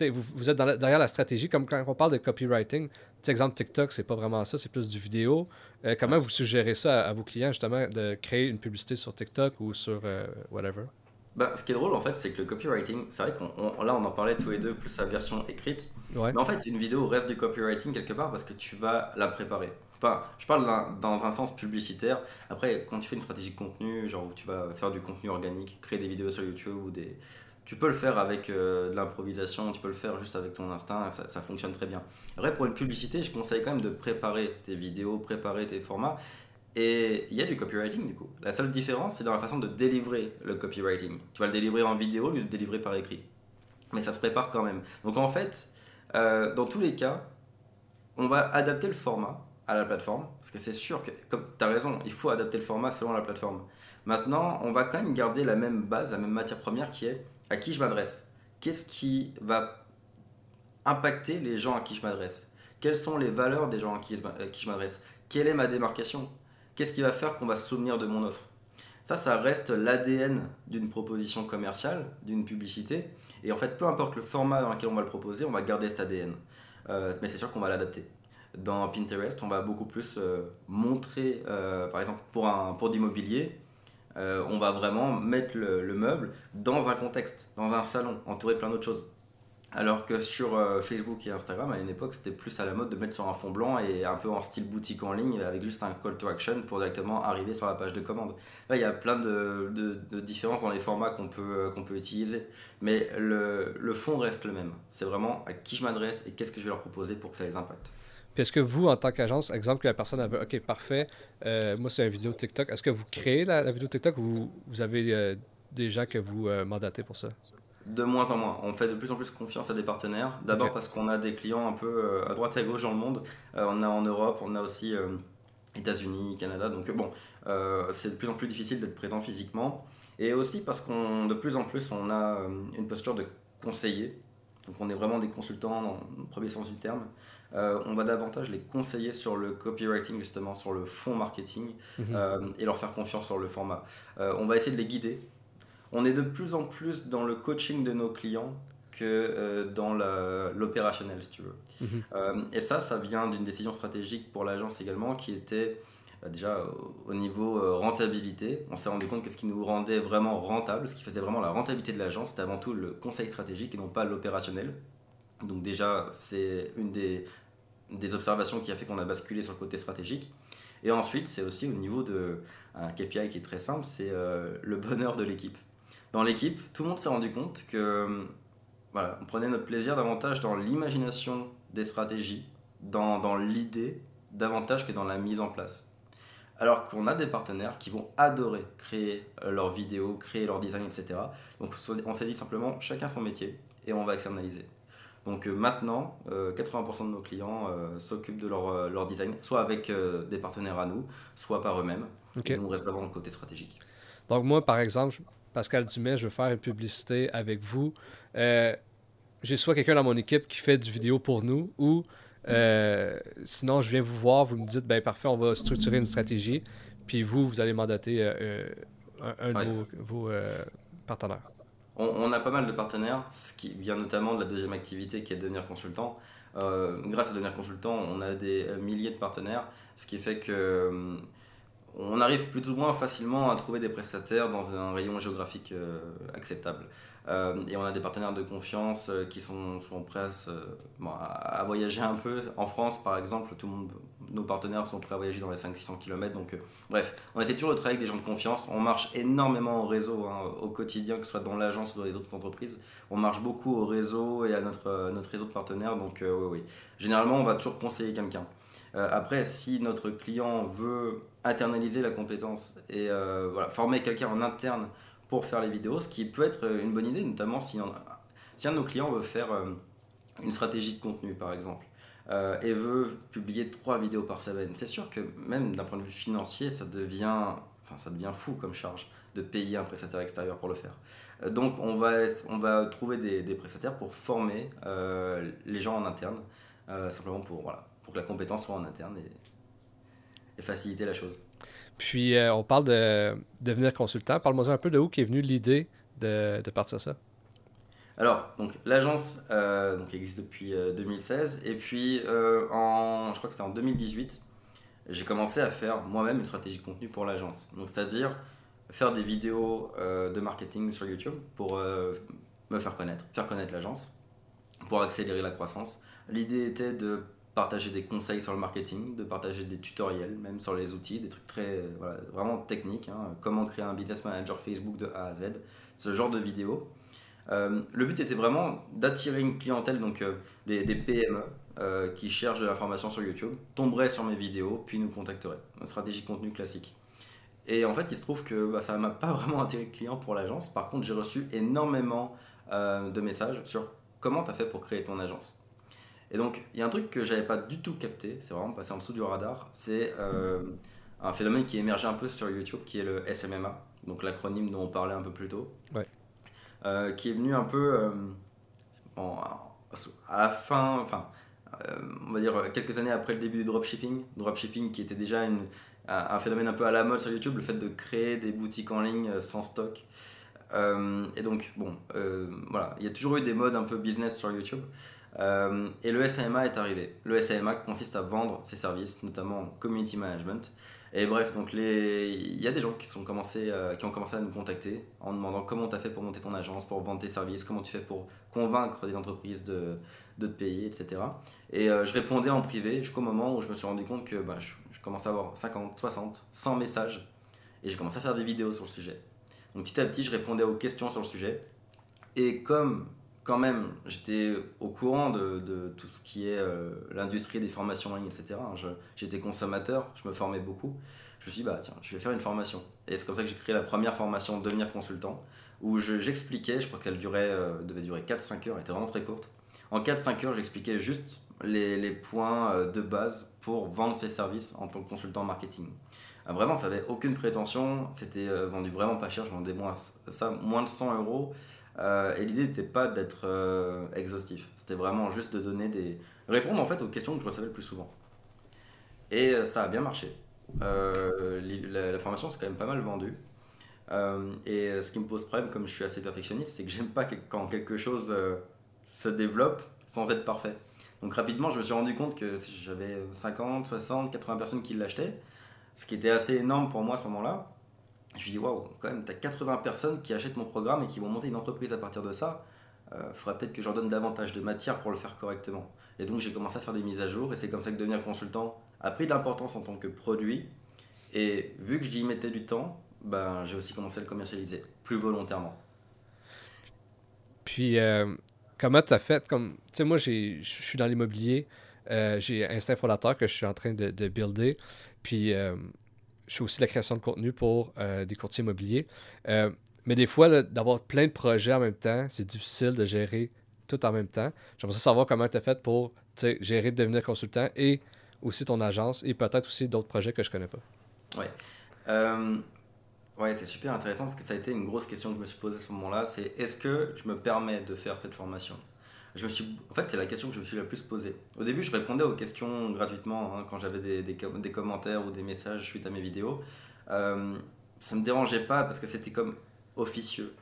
Vous, vous, êtes derrière la stratégie, comme quand on parle de copywriting, exemple, TikTok, c'est pas vraiment ça, c'est plus du vidéo. Euh, comment vous suggérez ça à, vos clients, justement, de créer une publicité sur TikTok ou sur euh, whatever? Ben, ce qui est drôle, en fait, c'est que le copywriting, c'est vrai qu'on là, on en parlait tous les deux, plus sa version écrite. Mais en fait, une vidéo reste du copywriting quelque part parce que tu vas la préparer. Enfin, je parle dans un sens publicitaire. Après, quand tu fais une stratégie de contenu, genre où tu vas faire du contenu organique, créer des vidéos sur YouTube ou des, tu peux le faire avec euh, de l'improvisation, tu peux le faire juste avec ton instinct, ça, ça, fonctionne très bien. Après, pour une publicité, je conseille quand même de préparer tes vidéos, préparer tes formats. Et il y a du copywriting du coup. La seule différence, c'est dans la façon de délivrer le copywriting. Tu vas le délivrer en vidéo, lui le délivrer par écrit. Mais ça se prépare quand même. Donc en fait, euh, dans tous les cas, on va adapter le format à la plateforme. Parce que c'est sûr que, comme tu as raison, il faut adapter le format selon la plateforme. Maintenant, on va quand même garder la même base, la même matière première qui est à qui je m'adresse Qu'est-ce qui va impacter les gens à qui je m'adresse? Quelles sont les valeurs des gens à qui je m'adresse? Quelle est ma démarcation? Qu'est-ce qui va faire qu'on va se souvenir de mon offre? Ça, ça reste l'ADN d'une proposition commerciale, d'une publicité. Et en fait, peu importe le format dans lequel on va le proposer, on va garder cet ADN. Euh, mais c'est sûr qu'on va l'adapter. Dans Pinterest, on va beaucoup plus euh, montrer, euh, par exemple, pour, un, pour d'immobilier, euh, on va vraiment mettre le, meuble dans un contexte, dans un salon, entouré de plein d'autres choses. Alors que sur euh, Facebook et Instagram, à une époque, c'était plus à la mode de mettre sur un fond blanc et un peu en style boutique en ligne avec juste un call to action pour directement arriver sur la page de commande. Là, il y a plein de, différences dans les formats qu'on peut, qu'on peut utiliser. Mais le, le fond reste le même. C'est vraiment à qui je m'adresse et qu'est-ce que je vais leur proposer pour que ça les impacte. Puis est-ce que vous, en tant qu'agence, exemple que la personne avait, OK, parfait, euh, moi c'est une vidéo TikTok, est-ce que vous créez la, vidéo TikTok ou vous, avez euh, des gens que vous euh, mandatez pour ça? De moins en moins. On fait de plus en plus confiance à des partenaires. D'abord parce qu'on a des clients un peu à droite et à gauche dans le monde. on a en Europe, on a aussi États-Unis, Canada. Donc bon, c'est de plus en plus difficile d'être présent physiquement. Et aussi parce qu'on de plus en plus on a une posture de conseiller. Donc on est vraiment des consultants dans le premier sens du terme. Euh, on va davantage les conseiller sur le copywriting, justement, sur le fond marketing, mhm. euh, et leur faire confiance sur le format. Euh, on va essayer de les guider. On est de plus en plus dans le coaching de nos clients que dans l'opérationnel, si tu veux. Mhm. et ça, ça vient d'une décision stratégique pour l'agence également, qui était déjà au niveau rentabilité. On s'est rendu compte que ce qui nous rendait vraiment rentable, ce qui faisait vraiment la rentabilité de l'agence, c'était avant tout le conseil stratégique et non pas l'opérationnel. Donc déjà, c'est une des des observations qui a fait qu'on a basculé sur le côté stratégique. Et ensuite, c'est aussi au niveau de un KPI qui est très simple, c'est euh, le bonheur de l'équipe. Dans l'équipe, tout le monde s'est rendu compte que voilà, on prenait notre plaisir davantage dans l'imagination des stratégies, dans, dans l'idée, davantage que dans la mise en place. Alors qu'on a des partenaires qui vont adorer créer euh, leurs vidéos, créer leur design, etc. Donc on s'est dit simplement chacun son métier et on va externaliser. Donc euh, maintenant, 80% euh, de nos clients s'occupent de leur, leur, design, soit avec des partenaires à nous, soit par eux-mêmes. Okay. Nous, on reste vraiment le côté stratégique. Donc moi, par exemple, Pascal Dumais, je veux faire une publicité avec vous. J'ai soit quelqu'un dans mon équipe qui fait du vidéo pour nous, ou sinon, je viens vous voir, vous me dites, ben parfait, on va structurer une stratégie, puis vous, vous allez mandater un, de vos partenaires on, a pas mal de partenaires, ce qui vient notamment de la deuxième activité qui est de devenir consultant. Euh, grâce à devenir consultant, on a des milliers de partenaires, ce qui fait que euh, on arrive plus ou moins facilement à trouver des prestataires dans un rayon géographique euh, acceptable. Euh, et on a des partenaires de confiance euh, qui sont, sont prêts à, voyager un peu. En France, par exemple, tout le monde, nos partenaires sont prêts à voyager dans les 500-600 km. Donc, bref, on essaie toujours de travailler avec des gens de confiance. On marche énormément au réseau, hein, au quotidien, que ce soit dans l'agence ou dans les autres entreprises. On marche beaucoup au réseau et à notre, notre réseau de partenaires. Donc, oui, oui. Généralement, on va toujours conseiller quelqu'un. Après, si notre client veut internaliser la compétence et voilà, former quelqu'un en interne pour faire les vidéos, ce qui peut être une bonne idée, notamment si, si un de nos clients veut faire euh, une stratégie de contenu, par exemple, euh, et veut publier trois vidéos par semaine. C'est sûr que même d'un point de vue financier, ça devient enfin, ça devient fou comme charge de payer un prestataire extérieur pour le faire. Euh, donc on va, on va trouver des, prestataires pour former euh, les gens en interne, euh, simplement pour, voilà, pour que la compétence soit en interne et, et faciliter la chose. Puis on parle de devenir consultant. Parle-moi un peu de où est venue l'idée de, de partir ça. Alors, donc l'agence donc existe depuis 2016 et puis en, je crois que c'était en 2018, j'ai commencé à faire moi-même une stratégie de contenu pour l'agence. Donc c'est-à-dire faire des vidéos euh, de marketing sur YouTube pour euh, me faire connaître, faire connaître l'agence, pour accélérer la croissance. L'idée était de partager des conseils sur le marketing, de partager des tutoriels, même sur les outils, des trucs très voilà, vraiment techniques, hein. comment créer un business manager Facebook de A à Z, ce genre de vidéos. Euh, le but était vraiment d'attirer une clientèle, donc des, des, PME qui cherchent de l'information sur YouTube, tomberaient sur mes vidéos, puis nous contacteraient. Une stratégie contenu classique. Et en fait, il se trouve que bah, ça m'a pas vraiment attiré de client pour l'agence. Par contre, j'ai reçu énormément euh, de messages sur comment tu as fait pour créer ton agence. Et donc, il y a un truc que j'avais pas du tout capté, c'est vraiment passé en dessous du radar, c'est euh, un phénomène qui émergeait un peu sur YouTube, qui est le SMMA, donc l'acronyme dont on parlait un peu plus tôt, ouais. euh, qui est venu un peu à la fin, enfin, on va dire quelques années après le début du dropshipping, dropshipping qui était déjà une, un phénomène un peu à la mode sur YouTube, le fait de créer des boutiques en ligne euh, sans stock. Euh, et donc, bon, euh, voilà, il y a toujours eu des modes un peu business sur YouTube. Et le SAMA est arrivé. Le SAMA consiste à vendre ses services, notamment en community management. Et bref, donc il y a des gens commencé, qui ont commencé à nous contacter en demandant comment tu as fait pour monter ton agence, pour vendre tes services, comment tu fais pour convaincre des entreprises de, de payer, etc. Et je répondais en privé jusqu'au moment où je me suis rendu compte que bah, je, commencé à avoir 50, 60, 100 messages et j'ai commencé à faire des vidéos sur le sujet. Donc petit à petit, je répondais aux questions sur le sujet. Et comme quand même j'étais au courant de, tout ce qui est euh, l'industrie des formations en ligne, etc., hein, j'étais consommateur, je me formais beaucoup, je me suis dit, bah tiens, je vais faire une formation. Et c'est comme ça que j'ai créé la première formation Devenir consultant, où j'expliquais, je, crois qu'elle durait, euh, devait durer 4-5 heures, elle était vraiment très courte. En 4-5 heures, j'expliquais juste les, points euh, de base pour vendre ses services en tant que consultant marketing. Euh, vraiment, ça n'avait aucune prétention, c'était vendu vraiment pas cher, je vendais moins de 100 euros. Et l'idée n'était pas d'être exhaustif, c'était vraiment juste de donner des. répondre en fait aux questions que je recevais le plus souvent. Et ça a bien marché. La, formation s'est quand même pas mal vendue. et ce qui me pose problème, comme je suis assez perfectionniste, c'est que j'aime pas quand quelque chose se développe sans être parfait. Donc rapidement, je me suis rendu compte que j'avais 50, 60, 80 personnes qui l'achetaient, ce qui était assez énorme pour moi à ce moment-là. Je dit, waouh, quand même, tu as 80 personnes qui achètent mon programme et qui vont monter une entreprise à partir de ça. Il euh, faudrait peut-être que je leur donne davantage de matière pour le faire correctement. Et donc j'ai commencé à faire des mises à jour et c'est comme ça que devenir consultant a pris de l'importance en tant que produit. Et vu que j'y mettais du temps, ben, j'ai aussi commencé à le commercialiser plus volontairement. Puis, euh, comment tu as fait? Comme tu sais moi je suis dans l'immobilier euh, j'ai Instinct Fondateur que je suis en train de, de builder puis euh, je fais aussi la création de contenu pour euh, des courtiers immobiliers. Mais des fois d'avoir plein de projets en même temps c'est difficile de gérer tout en même temps. J'aimerais savoir comment tu as fait pour gérer devenir consultant et aussi ton agence et peut-être aussi d'autres projets que je connais pas. Ouais. Ouais, c'est super intéressant parce que ça a été une grosse question que je me suis posée à ce moment-là. C'est est-ce que je me permets de faire cette formation? Je me suis, En fait, c'est la question que je me suis la plus posée. Au début, je répondais aux questions gratuitement hein, quand j'avais des, des, commentaires ou des messages suite à mes vidéos. Euh, ça ne me dérangeait pas parce que c'était comme officieux.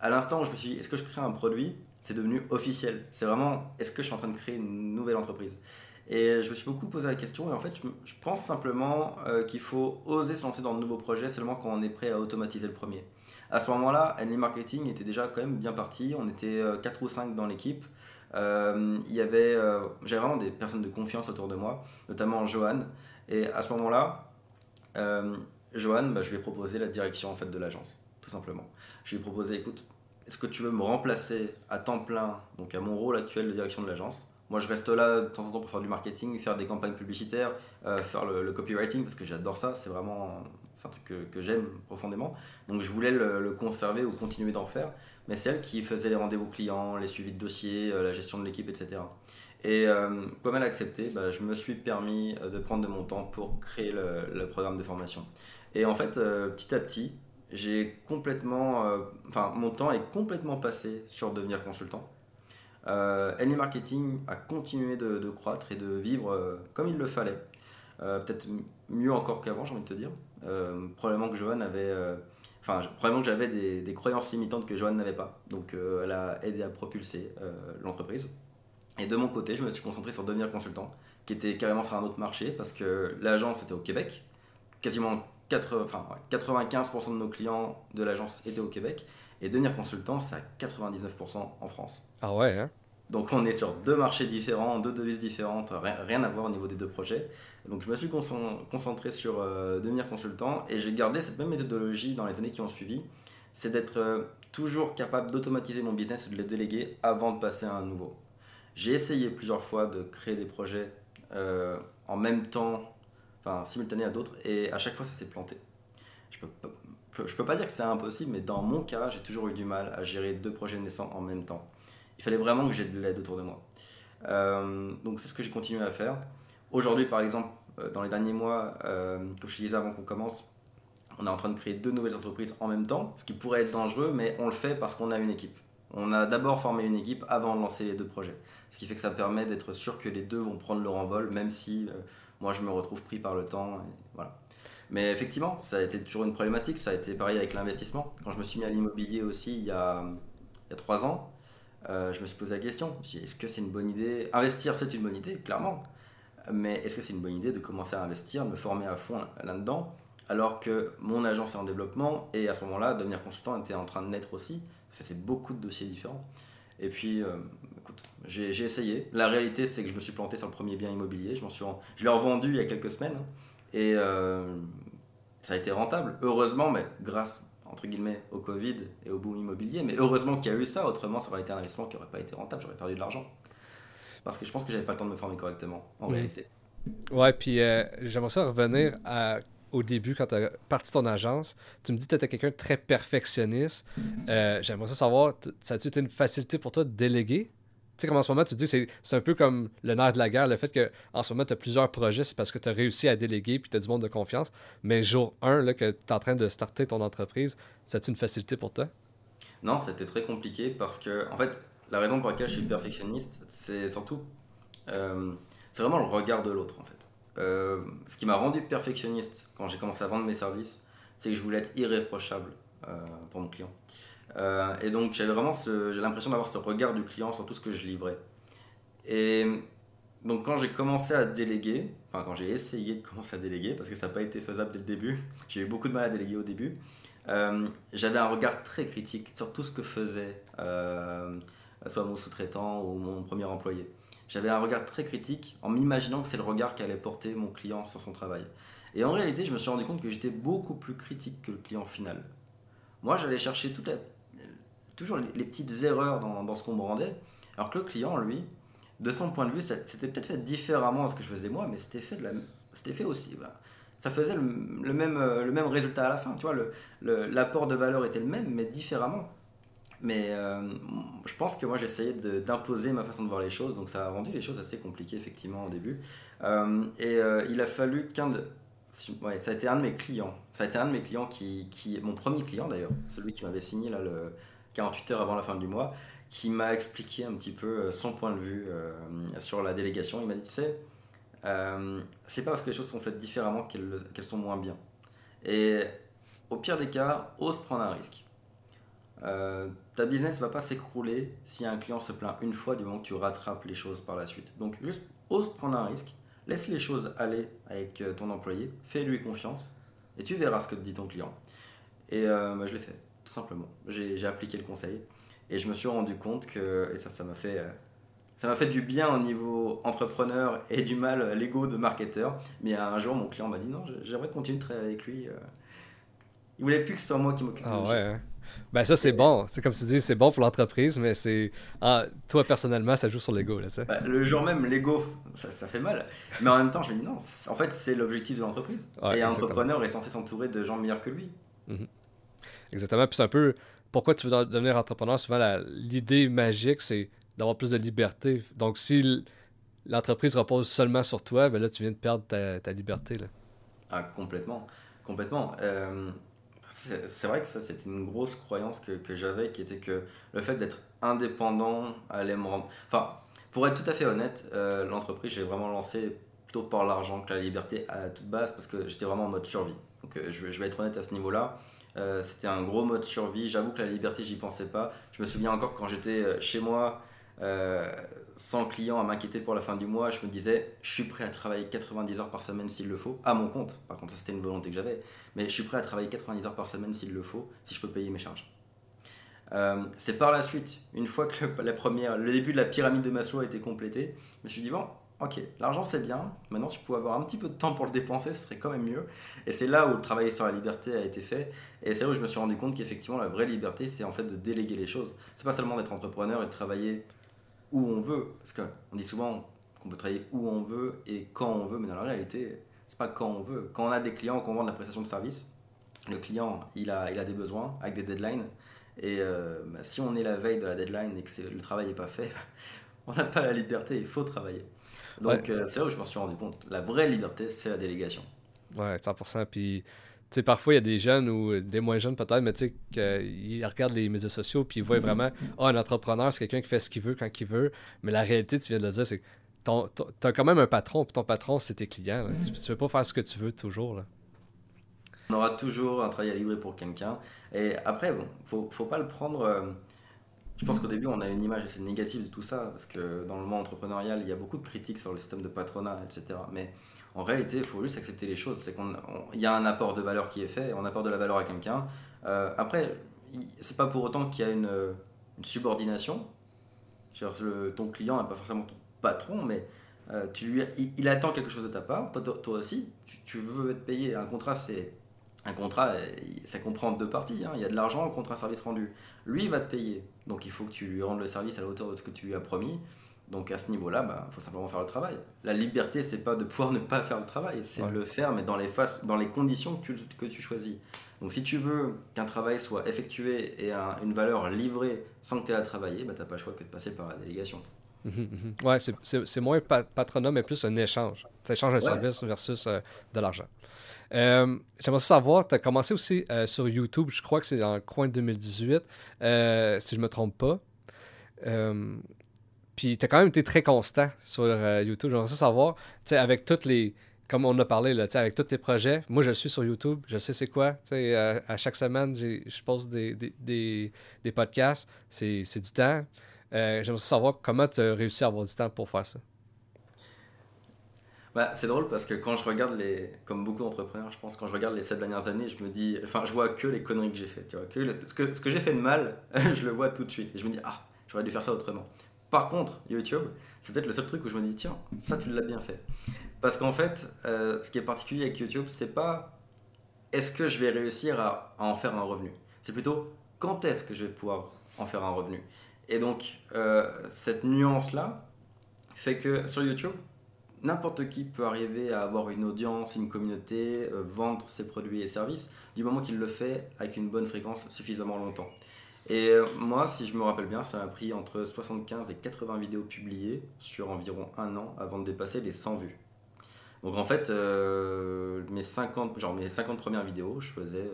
À l'instant où je me suis dit, est-ce que je crée un produit? C'est devenu officiel. C'est vraiment, est-ce que je suis en train de créer une nouvelle entreprise? Et je me suis beaucoup posé la question, et en fait, je, pense simplement euh, qu'il faut oser se lancer dans de nouveaux projets seulement quand on est prêt à automatiser le premier. À ce moment-là, Henley Marketing était déjà quand même bien parti, on était 4 euh, ou 5 dans l'équipe. Euh, il y avait, j'avais vraiment des personnes de confiance autour de moi, notamment Johan. Et à ce moment-là, Johan, bah, je lui ai proposé la direction en fait, de l'agence, tout simplement. Je lui ai proposé, écoute, est-ce que tu veux me remplacer à temps plein, donc à mon rôle actuel de direction de l'agence? Moi, je reste là de temps en temps pour faire du marketing, faire des campagnes publicitaires, euh, faire le, copywriting parce que j'adore ça. C'est vraiment un truc que, j'aime profondément. Donc, je voulais le, conserver ou continuer d'en faire. Mais c'est elle qui faisait les rendez-vous clients, les suivis de dossiers, euh, la gestion de l'équipe, etc. Et euh, comme elle a accepté, bah, je me suis permis de prendre de mon temps pour créer le, programme de formation. Et en fait, petit à petit, j'ai complètement, mon temps est complètement passé sur devenir consultant. Euh, Marketing a continué de, croître et de vivre comme il le fallait. Peut-être mieux encore qu'avant, j'ai envie de te dire. Probablement que Johan avait Enfin, probablement que j'avais des, croyances limitantes que Joanne n'avait pas. Donc, euh, elle a aidé à propulser euh, l'entreprise. Et de mon côté, je me suis concentré sur devenir consultant, qui était carrément sur un autre marché, parce que l'agence était au Québec. Quasiment 95% de nos clients de l'agence étaient au Québec. Et devenir consultant, c'est à 99% en France. Ah ouais, hein donc on est sur deux marchés différents, deux devises différentes, rien à voir au niveau des deux projets. Donc je me suis concentré sur euh, devenir consultant et j'ai gardé cette même méthodologie dans les années qui ont suivi. C'est d'être euh, toujours capable d'automatiser mon business et de le déléguer avant de passer à un nouveau. J'ai essayé plusieurs fois de créer des projets euh, en même temps, enfin simultanés à d'autres, et à chaque fois ça s'est planté. Je peux, je peux pas dire que c'est impossible, mais dans mon cas, j'ai toujours eu du mal à gérer deux projets naissants en même temps. Il fallait vraiment que j'ai de l'aide autour de moi. donc c'est ce que j'ai continué à faire. Aujourd'hui, par exemple, euh, dans les derniers mois, euh, comme je te disais avant qu'on commence, on est en train de créer deux nouvelles entreprises en même temps, ce qui pourrait être dangereux, mais on le fait parce qu'on a une équipe. On a d'abord formé une équipe avant de lancer les deux projets. Ce qui fait que ça permet d'être sûr que les deux vont prendre leur envol, même si euh, moi je me retrouve pris par le temps. voilà. Mais effectivement, ça a été toujours une problématique. Ça a été pareil avec l'investissement. Quand je me suis mis à l'immobilier aussi il y a, il y a trois ans, je me suis posé la question est-ce que c'est une bonne idée? Investir, c'est une bonne idée, clairement mais est-ce que c'est une bonne idée de commencer à investir, me former à fond là-dedans, alors que mon agence est en développement et à ce moment-là, devenir consultant était en train de naître aussi. c'est beaucoup de dossiers différents. Et puis, euh, écoute, j'ai essayé. La réalité, c'est que je me suis planté sur le premier bien immobilier. Je l'ai revendu il y a quelques semaines et euh, ça a été rentable. Heureusement, mais grâce entre guillemets au Covid et au boom immobilier. Mais heureusement qu'il y a eu ça, autrement ça aurait été un investissement qui n'aurait pas été rentable, j'aurais perdu de l'argent parce que je pense que j'avais pas le temps de me former correctement, en réalité. Ouais, puis euh, j'aimerais ça revenir au début, quand tu as parti ton agence. Tu me dis que tu étais quelqu'un de très perfectionniste. Euh, j'aimerais ça savoir, ça a-tu été une facilité pour toi de déléguer? Tu sais, comme en ce moment, tu te dis, c'est un peu comme le nerf de la guerre, le fait qu'en ce moment, tu as plusieurs projets, c'est parce que tu as réussi à déléguer puis tu as du monde de confiance. Mais jour 1, là, que tu es en train de starter ton entreprise, a-tu une facilité pour toi? Non, c'était très compliqué parce que, en fait, la raison pour laquelle je suis perfectionniste, c'est surtout. Euh, c'est vraiment le regard de l'autre, en fait. Euh, ce qui m'a rendu perfectionniste quand j'ai commencé à vendre mes services, c'est que je voulais être irréprochable euh, pour mon client. Et donc, j'avais vraiment l'impression d'avoir ce regard du client sur tout ce que je livrais. Et donc, quand j'ai commencé à déléguer, enfin, quand j'ai essayé de commencer à déléguer, parce que ça n'a pas été faisable dès le début, j'ai eu beaucoup de mal à déléguer au début, j'avais un regard très critique sur tout ce que faisait soit mon sous-traitant ou mon premier employé. J'avais un regard très critique en m'imaginant que c'est le regard qu'allait porter mon client sur son travail. Et en réalité, je me suis rendu compte que j'étais beaucoup plus critique que le client final. Moi, j'allais chercher toute toujours les, petites erreurs dans, dans ce qu'on me rendait, alors que le client, lui, de son point de vue, c'était peut-être fait différemment à ce que je faisais moi, mais c'était fait, de la, c'était fait aussi. Ça faisait le, même, le même résultat à la fin. Tu vois, l'apport de valeur était le même, mais différemment. Mais euh, je pense que moi j'essayais d'imposer ma façon de voir les choses, donc ça a rendu les choses assez compliquées effectivement au début. Euh, et euh, il a fallu qu'un de... Ouais, ça a été un de mes clients. Ça a été un de mes clients qui, qui mon premier client d'ailleurs, celui qui m'avait signé là le 48 heures avant la fin du mois, qui m'a expliqué un petit peu son point de vue sur la délégation. Il m'a dit, tu sais, c'est pas parce que les choses sont faites différemment qu'elles sont moins bien. Et au pire des cas, ose prendre un risque. Euh, ta business ne va pas s'écrouler si un client se plaint une fois du moment que tu rattrapes les choses par la suite. Donc juste ose prendre un risque, laisse les choses aller avec euh, ton employé, fais-lui confiance et tu verras ce que te dit ton client. Et euh, bah, je l'ai fait, tout simplement. J'ai appliqué le conseil et je me suis rendu compte que, et ça, ça m'a fait... ça fait du bien au niveau entrepreneur et du mal l'ego de marketeur. Mais un jour, mon client m'a dit non, j'aimerais continuer de travailler avec lui. Il voulait plus que ce soit moi qui m'occupe. Ah ouais. Ben ça, c'est bon. C'est comme tu dis, c'est bon pour l'entreprise, mais c'est... Ah, toi, personnellement, ça joue sur l'ego, là, ben, le jour même, l'ego, ça, ça, fait mal. Mais en même temps, je me dis non, en fait, c'est l'objectif de l'entreprise. et un entrepreneur est censé s'entourer de gens meilleurs que lui. Mhm. Exactement. Puis c'est un peu... Pourquoi tu veux devenir entrepreneur? Souvent, l'idée magique, c'est d'avoir plus de liberté. Donc, si l'entreprise repose seulement sur toi, ben là, tu viens de perdre ta, ta liberté, là. Ah, complètement Complètement. Euh, c'est vrai que ça, c'était une grosse croyance que, que j'avais, qui était que le fait d'être indépendant allait me rendre. Enfin, pour être tout à fait honnête, euh, l'entreprise, j'ai vraiment lancé plutôt par l'argent que la liberté à toute base, parce que j'étais vraiment en mode survie. Donc, euh, je, je, vais être honnête à ce niveau-là. Euh, c'était un gros mode survie. J'avoue que la liberté, j'y pensais pas. Je me souviens encore quand j'étais chez moi, sans client, à m'inquiéter pour la fin du mois, je me disais, je suis prêt à travailler 90 heures par semaine s'il le faut, à mon compte. Par contre, ça c'était une volonté que j'avais. Mais je suis prêt à travailler 90 heures par semaine s'il le faut, si je peux payer mes charges. Euh, c'est par la suite, une fois que le, la première, le début de la pyramide de Maslow a été complété, je me suis dit, bon, ok, l'argent c'est bien, maintenant si je pouvais avoir un petit peu de temps pour le dépenser, ce serait quand même mieux. Et c'est là où le travail sur la liberté a été fait. Et c'est là où je me suis rendu compte qu'effectivement, la vraie liberté, c'est en fait de déléguer les choses. C'est pas seulement d'être entrepreneur et de travailler où on veut, parce qu'on dit souvent qu'on peut travailler où on veut et quand on veut, mais dans la réalité, c'est pas quand on veut. Quand on a des clients, qu'on vend de la prestation de service, le client, il a, il a des besoins avec des deadlines. Et euh, bah, si on est la veille de la deadline et que le travail n'est pas fait, on n'a pas la liberté, il faut travailler. Donc euh, c'est là où je m'en suis rendu compte. La vraie liberté, c'est la délégation. Ouais, 100%. Puis, tu sais, parfois, il y a des jeunes ou des moins jeunes peut-être, mais tu sais, qu'ils regardent les médias sociaux puis ils voient vraiment, oh, un entrepreneur, c'est quelqu'un qui fait ce qu'il veut quand il veut. Mais la réalité, tu viens de le dire, c'est que tu as quand même un patron, puis ton patron, c'est tes clients. Tu, ne peux pas faire ce que tu veux toujours. Là. On aura toujours un travail à livrer pour quelqu'un. Et après, bon, faut, faut pas le prendre. Je pense qu'au début, on a une image assez négative de tout ça, parce que dans le monde entrepreneurial, il y a beaucoup de critiques sur le système de patronat, etc. Mais en réalité, il faut juste accepter les choses. C'est qu'il y a un apport de valeur qui est fait, on apporte de la valeur à quelqu'un. Euh, après, c'est pas pour autant qu'il y a une, subordination. Ton client n'est pas forcément ton patron, mais euh, il, attend quelque chose de ta part. Toi, aussi, tu veux être payé. Un contrat, c'est un contrat, ça comprend deux parties. Hein. Il y a de l'argent, le contrat service rendu. Lui, il va te payer. Donc il faut que tu lui rendes le service à la hauteur de ce que tu lui as promis. Donc à ce niveau-là, il bah, faut simplement faire le travail. La liberté, c'est pas de pouvoir ne pas faire le travail, c'est de le faire, mais dans les, faces, dans les conditions que tu, que tu choisis. Donc si tu veux qu'un travail soit effectué et une valeur livrée sans que tu aies à travailler, bah, tu n'as pas le choix que de passer par la délégation. Ouais, c'est moins patronat, mais plus un échange. Tu échanges un service versus euh, de l'argent. Euh, J'aimerais savoir, tu as commencé aussi euh, sur YouTube, je crois que c'est en coin 2018, euh, si je me trompe pas. Puis tu as quand même été très constant sur YouTube. J'aimerais savoir, tu sais, avec toutes les. Comme on a parlé, avec tous tes projets, moi je suis sur YouTube, je sais c'est quoi. À, à chaque semaine, je pose des, des, des, des podcasts, c'est du temps. J'aimerais savoir comment tu as réussi à avoir du temps pour faire ça. Bah, c'est drôle parce que quand je regarde les, comme beaucoup d'entrepreneurs, je pense, quand je regarde les 7 dernières années, je me dis, enfin, je vois que les conneries que j'ai fait, tu vois, que ce que, ce que j'ai fait de mal, je le vois tout de suite. Et je me dis, ah, j'aurais dû faire ça autrement. Par contre, YouTube, c'est peut-être le seul truc où je me dis, tiens, ça, tu l'as bien fait. Parce qu'en fait, euh, ce qui est particulier avec YouTube, c'est pas est-ce que je vais réussir à, à en faire un revenu. C'est plutôt quand est-ce que je vais pouvoir en faire un revenu. Et donc, euh, cette nuance-là fait que sur YouTube, n'importe qui peut arriver à avoir une audience, une communauté, euh, vendre ses produits et services, du moment qu'il le fait avec une bonne fréquence suffisamment longtemps. Et euh, moi, si je me rappelle bien, ça m'a pris entre 75 et 80 vidéos publiées sur environ un an avant de dépasser les 100 vues. Donc en fait, euh, mes, 50, genre mes 50 premières vidéos, je faisais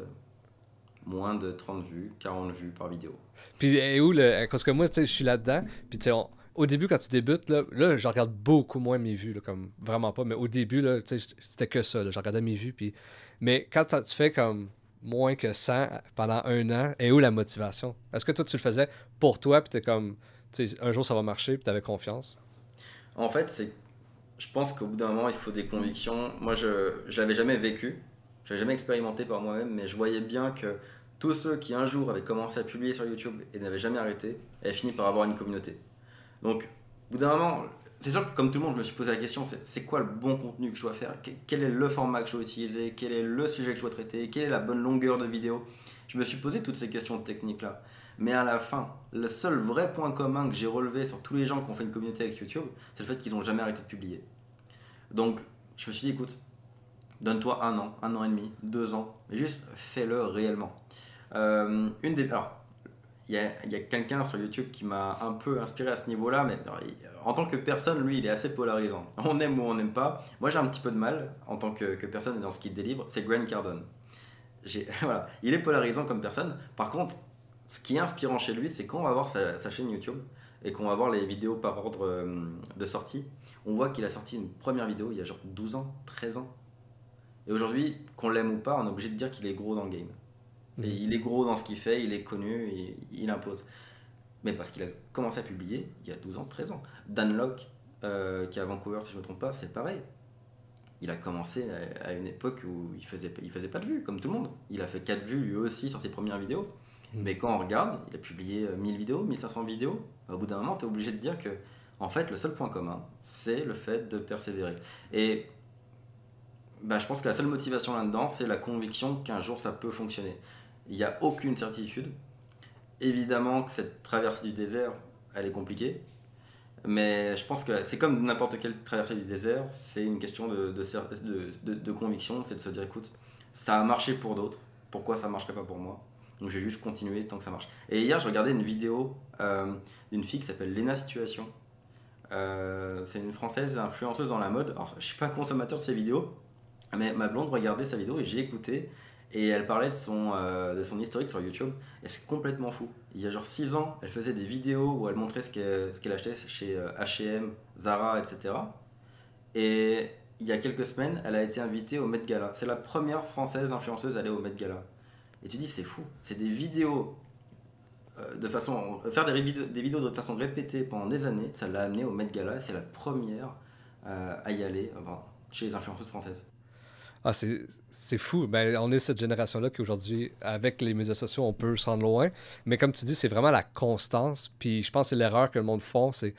moins de 30 vues, 40 vues par vidéo. Puis et où le... Parce que moi, je suis là-dedans, puis tu sais, au début, quand tu débutes, là, là, je regarde beaucoup moins mes vues, comme vraiment pas. Mais au début, c'était que ça. je regardais mes vues. Puis... Mais quand tu fais comme moins que 100 pendant un an, et où la motivation? Est-ce que toi, tu le faisais pour toi, puis t'es comme, un jour ça va marcher, puis t'avais confiance? En fait, c'est, je pense qu'au bout d'un moment, il faut des convictions. Moi, je ne l'avais jamais vécu, je l'avais jamais expérimenté par moi-même, mais je voyais bien que tous ceux qui un jour avaient commencé à publier sur YouTube et n'avaient jamais arrêté, avaient fini par avoir une communauté. Donc, au bout d'un moment, c'est sûr que comme tout le monde, je me suis posé la question, c'est quoi le bon contenu que je dois faire? Quel est le format que je dois utiliser? Quel est le sujet que je dois traiter? Quelle est la bonne longueur de vidéo? Je me suis posé toutes ces questions techniques-là. Mais à la fin, le seul vrai point commun que j'ai relevé sur tous les gens qui ont fait une communauté avec YouTube, c'est le fait qu'ils n'ont jamais arrêté de publier. Donc, je me suis dit, écoute, donne-toi un an, un an et demi, deux ans, mais juste fais-le réellement. Euh, une des, alors, il y a, quelqu'un sur YouTube qui m'a un peu inspiré à ce niveau-là, mais en tant que personne, lui, il est assez polarisant. On aime ou on n'aime pas. Moi, j'ai un petit peu de mal, en tant que, personne dans ce qu'il délivre, c'est Grant Cardone. il est polarisant comme personne. Par contre, ce qui est inspirant chez lui, c'est quand on va voir sa, chaîne YouTube et qu'on va voir les vidéos par ordre euh, de sortie, on voit qu'il a sorti une première vidéo il y a genre 12 ans, 13 ans. Et aujourd'hui, qu'on l'aime ou pas, on est obligé de dire qu'il est gros dans le game. Et mhm. il est gros dans ce qu'il fait, il est connu, il, il impose. Mais parce qu'il a commencé à publier il y a 12 ans, 13 ans. Dan Locke, euh, qui est à Vancouver, si je ne me trompe pas, c'est pareil. Il a commencé à, une époque où il faisait, il faisait pas de vues, comme tout le monde. Il a fait 4 vues lui aussi sur ses premières vidéos. Mhm. Mais quand on regarde, il a publié 1000 vidéos, 1500 vidéos. Au bout d'un moment, tu es obligé de dire que, en fait, le seul point commun, c'est le fait de persévérer. Et bah, je pense que la seule motivation là-dedans, c'est la conviction qu'un jour ça peut fonctionner. Il n'y a aucune certitude. Évidemment que cette traversée du désert, elle est compliquée. Mais je pense que c'est comme n'importe quelle traversée du désert, c'est une question de, de, de, conviction, c'est de se dire écoute, ça a marché pour d'autres, pourquoi ça ne marcherait pas pour moi? Donc je vais juste continuer tant que ça marche. Et hier, je regardais une vidéo euh, d'une fille qui s'appelle Lena Situation. Euh, c'est une française influenceuse dans la mode. Alors, je ne suis pas consommateur de ses vidéos, mais ma blonde regardait sa vidéo et j'ai écouté. Et elle parlait de son, euh, de son historique sur YouTube. Et c'est complètement fou. Il y a genre 6 ans, elle faisait des vidéos où elle montrait ce qu'elle, achetait chez HM, Zara, etc. Et il y a quelques semaines, elle a été invitée au Met Gala. C'est la première française influenceuse à aller au Met Gala. Et tu dis, c'est fou. C'est des vidéos euh, de façon. Faire des, vidéos, de façon répétée pendant des années, ça l'a amené au Met Gala. C'est la première à y aller chez les influenceuses françaises. Ah, c'est fou. Ben, on est cette génération-là qui aujourd'hui, avec les médias sociaux, on peut se rendre loin. Mais comme tu dis, c'est vraiment la constance. Puis je pense que c'est l'erreur que le monde font, c'est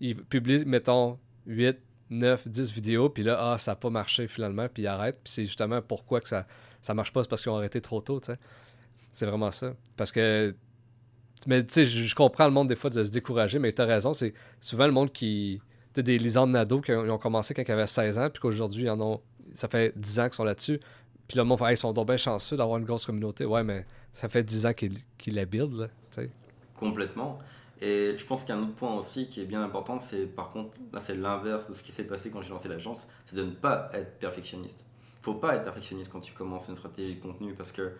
ils publient, mettons, 8, 9, 10 vidéos, puis là, ah, ça n'a pas marché finalement, puis ils arrêtent. Puis c'est justement pourquoi que ça ça marche pas, c'est parce qu'ils ont arrêté trop tôt, tu sais. C'est vraiment ça. Parce que mais tu sais, je comprends le monde des fois de se décourager, mais tu as raison, c'est souvent le monde qui. Tu des Lisandre Nadeau qui ont, commencé quand ils avaient 16 ans, puis qu'aujourd'hui, ils en ont ça fait 10 ans qu'ils sont là-dessus. Puis le monde fait, ils sont donc bien chanceux d'avoir une grosse communauté. Ouais, mais ça fait 10 ans qu'ils la build, là, Complètement. Et je pense qu'il y a un autre point aussi qui est bien important, c'est par contre, là c'est l'inverse de ce qui s'est passé quand j'ai lancé l'agence, c'est de ne pas être perfectionniste. Il faut pas être perfectionniste quand tu commences une stratégie de contenu parce que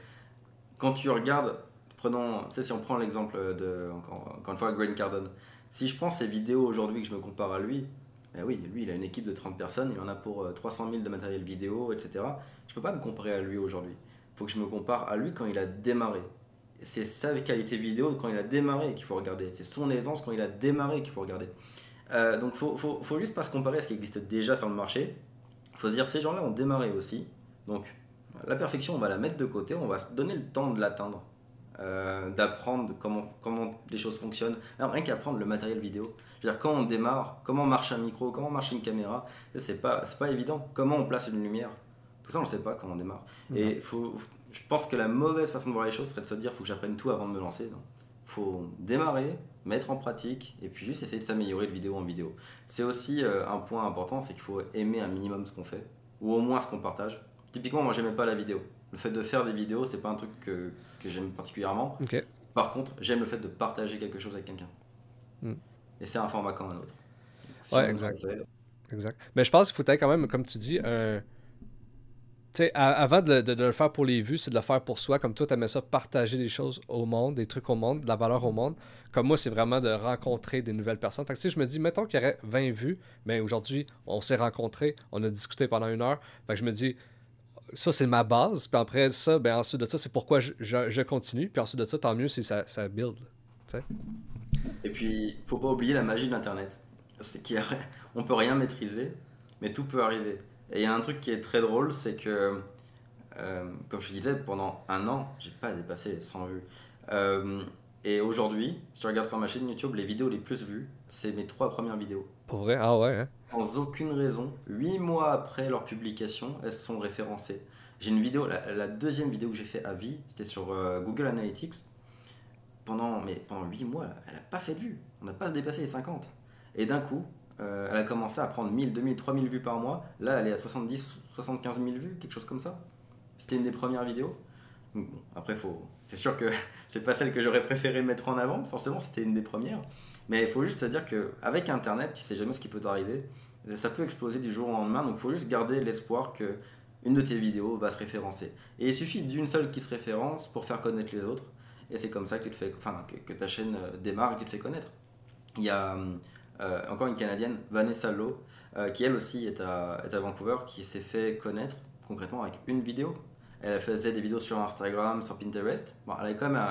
quand tu regardes, prenons, tu sais, si on prend l'exemple de, encore, encore, une fois, Grant Cardone, si je prends ses vidéos aujourd'hui que je me compare à lui, ben oui, lui, il a une équipe de 30 personnes, il en a pour 300 euh, 000 de matériel vidéo, etc. Je peux pas me comparer à lui aujourd'hui. Il faut que je me compare à lui quand il a démarré. C'est sa qualité vidéo quand il a démarré qu'il faut regarder. C'est son aisance quand il a démarré qu'il faut regarder. Euh, donc, faut, faut, faut, juste pas se comparer à ce qui existe déjà sur le marché. Faut se dire, ces gens-là ont démarré aussi. Donc, la perfection, on va la mettre de côté, on va se donner le temps de l'atteindre. Euh, d'apprendre comment, comment les choses fonctionnent. rien qu'apprendre le matériel vidéo. Je veux dire, quand on démarre, comment marche un micro, comment marche une caméra, c'est pas, pas évident. Comment on place une lumière, tout ça on ne sait pas quand on démarre. Et faut, je pense que la mauvaise façon de voir les choses serait de se dire, il faut que j'apprenne tout avant de me lancer. Il faut démarrer, mettre en pratique, et puis juste essayer de s'améliorer de vidéo en vidéo. C'est aussi euh, un point important, c'est qu'il faut aimer un minimum ce qu'on fait, ou au moins ce qu'on partage. Typiquement, moi j'aimais pas la vidéo. Le fait de faire des vidéos, c'est pas un truc que, que j'aime particulièrement. Par contre, j'aime le fait de partager quelque chose avec quelqu'un. Hmm. Et c'est un format comme un autre. ouais, exact. exact. Mais je pense qu'il faut être quand même, comme tu dis, un. Avant de, de, le faire pour les vues, c'est de le faire pour soi. Comme toi, tu aimais ça, partager des choses au monde, des trucs au monde, de la valeur au monde. Comme moi, c'est vraiment de rencontrer des nouvelles personnes. Fait que, je me dis, mettons qu'il y aurait 20 vues, mais aujourd'hui, on s'est rencontrés, on a discuté pendant une heure. Fait que je me dis, ça, c'est ma base. Puis après ça, ben, ensuite de ça, c'est pourquoi je, je, continue. Puis ensuite de ça, tant mieux si ça, ça build. Et puis, faut pas oublier la magie de l'Internet. C'est qu'on on peut rien maîtriser, mais tout peut arriver. Et il y a un truc qui est très drôle, c'est que, euh, comme je disais, pendant un an, j'ai pas dépassé les 100 vues. Euh, et aujourd'hui, si tu regardes sur ma chaîne YouTube, les vidéos les plus vues, c'est mes trois premières vidéos. Pour Ah ouais hein. Sans aucune raison, huit mois après leur publication, elles sont référencées. J'ai une vidéo, la, deuxième vidéo que j'ai fait à vie, c'était sur euh, Google Analytics. Pendant, mais pendant 8 mois, elle n'a pas fait de vues. On n'a pas dépassé les 50. Et d'un coup, euh, elle a commencé à prendre 1000, 2000, 3000 vues par mois. Là, elle est à 70, 75 000 vues, quelque chose comme ça. C'était une des premières vidéos. après, faut... c'est sûr que c'est pas celle que j'aurais préféré mettre en avant. Forcément, c'était une des premières. Mais il faut juste se dire qu'avec Internet, tu sais jamais ce qui peut t'arriver. Ça peut exploser du jour au lendemain. Donc il faut juste garder l'espoir que une de tes vidéos va se référencer. Et il suffit d'une seule qui se référence pour faire connaître les autres. Et c'est comme ça que, fais, enfin, que, ta chaîne euh, démarre et que tu te fais connaître. Il y a euh, encore une Canadienne, Vanessa Lowe, euh, qui elle aussi est à, est à Vancouver, qui s'est fait connaître concrètement avec une vidéo. Elle faisait des vidéos sur Instagram, sur Pinterest. Bon, elle avait quand même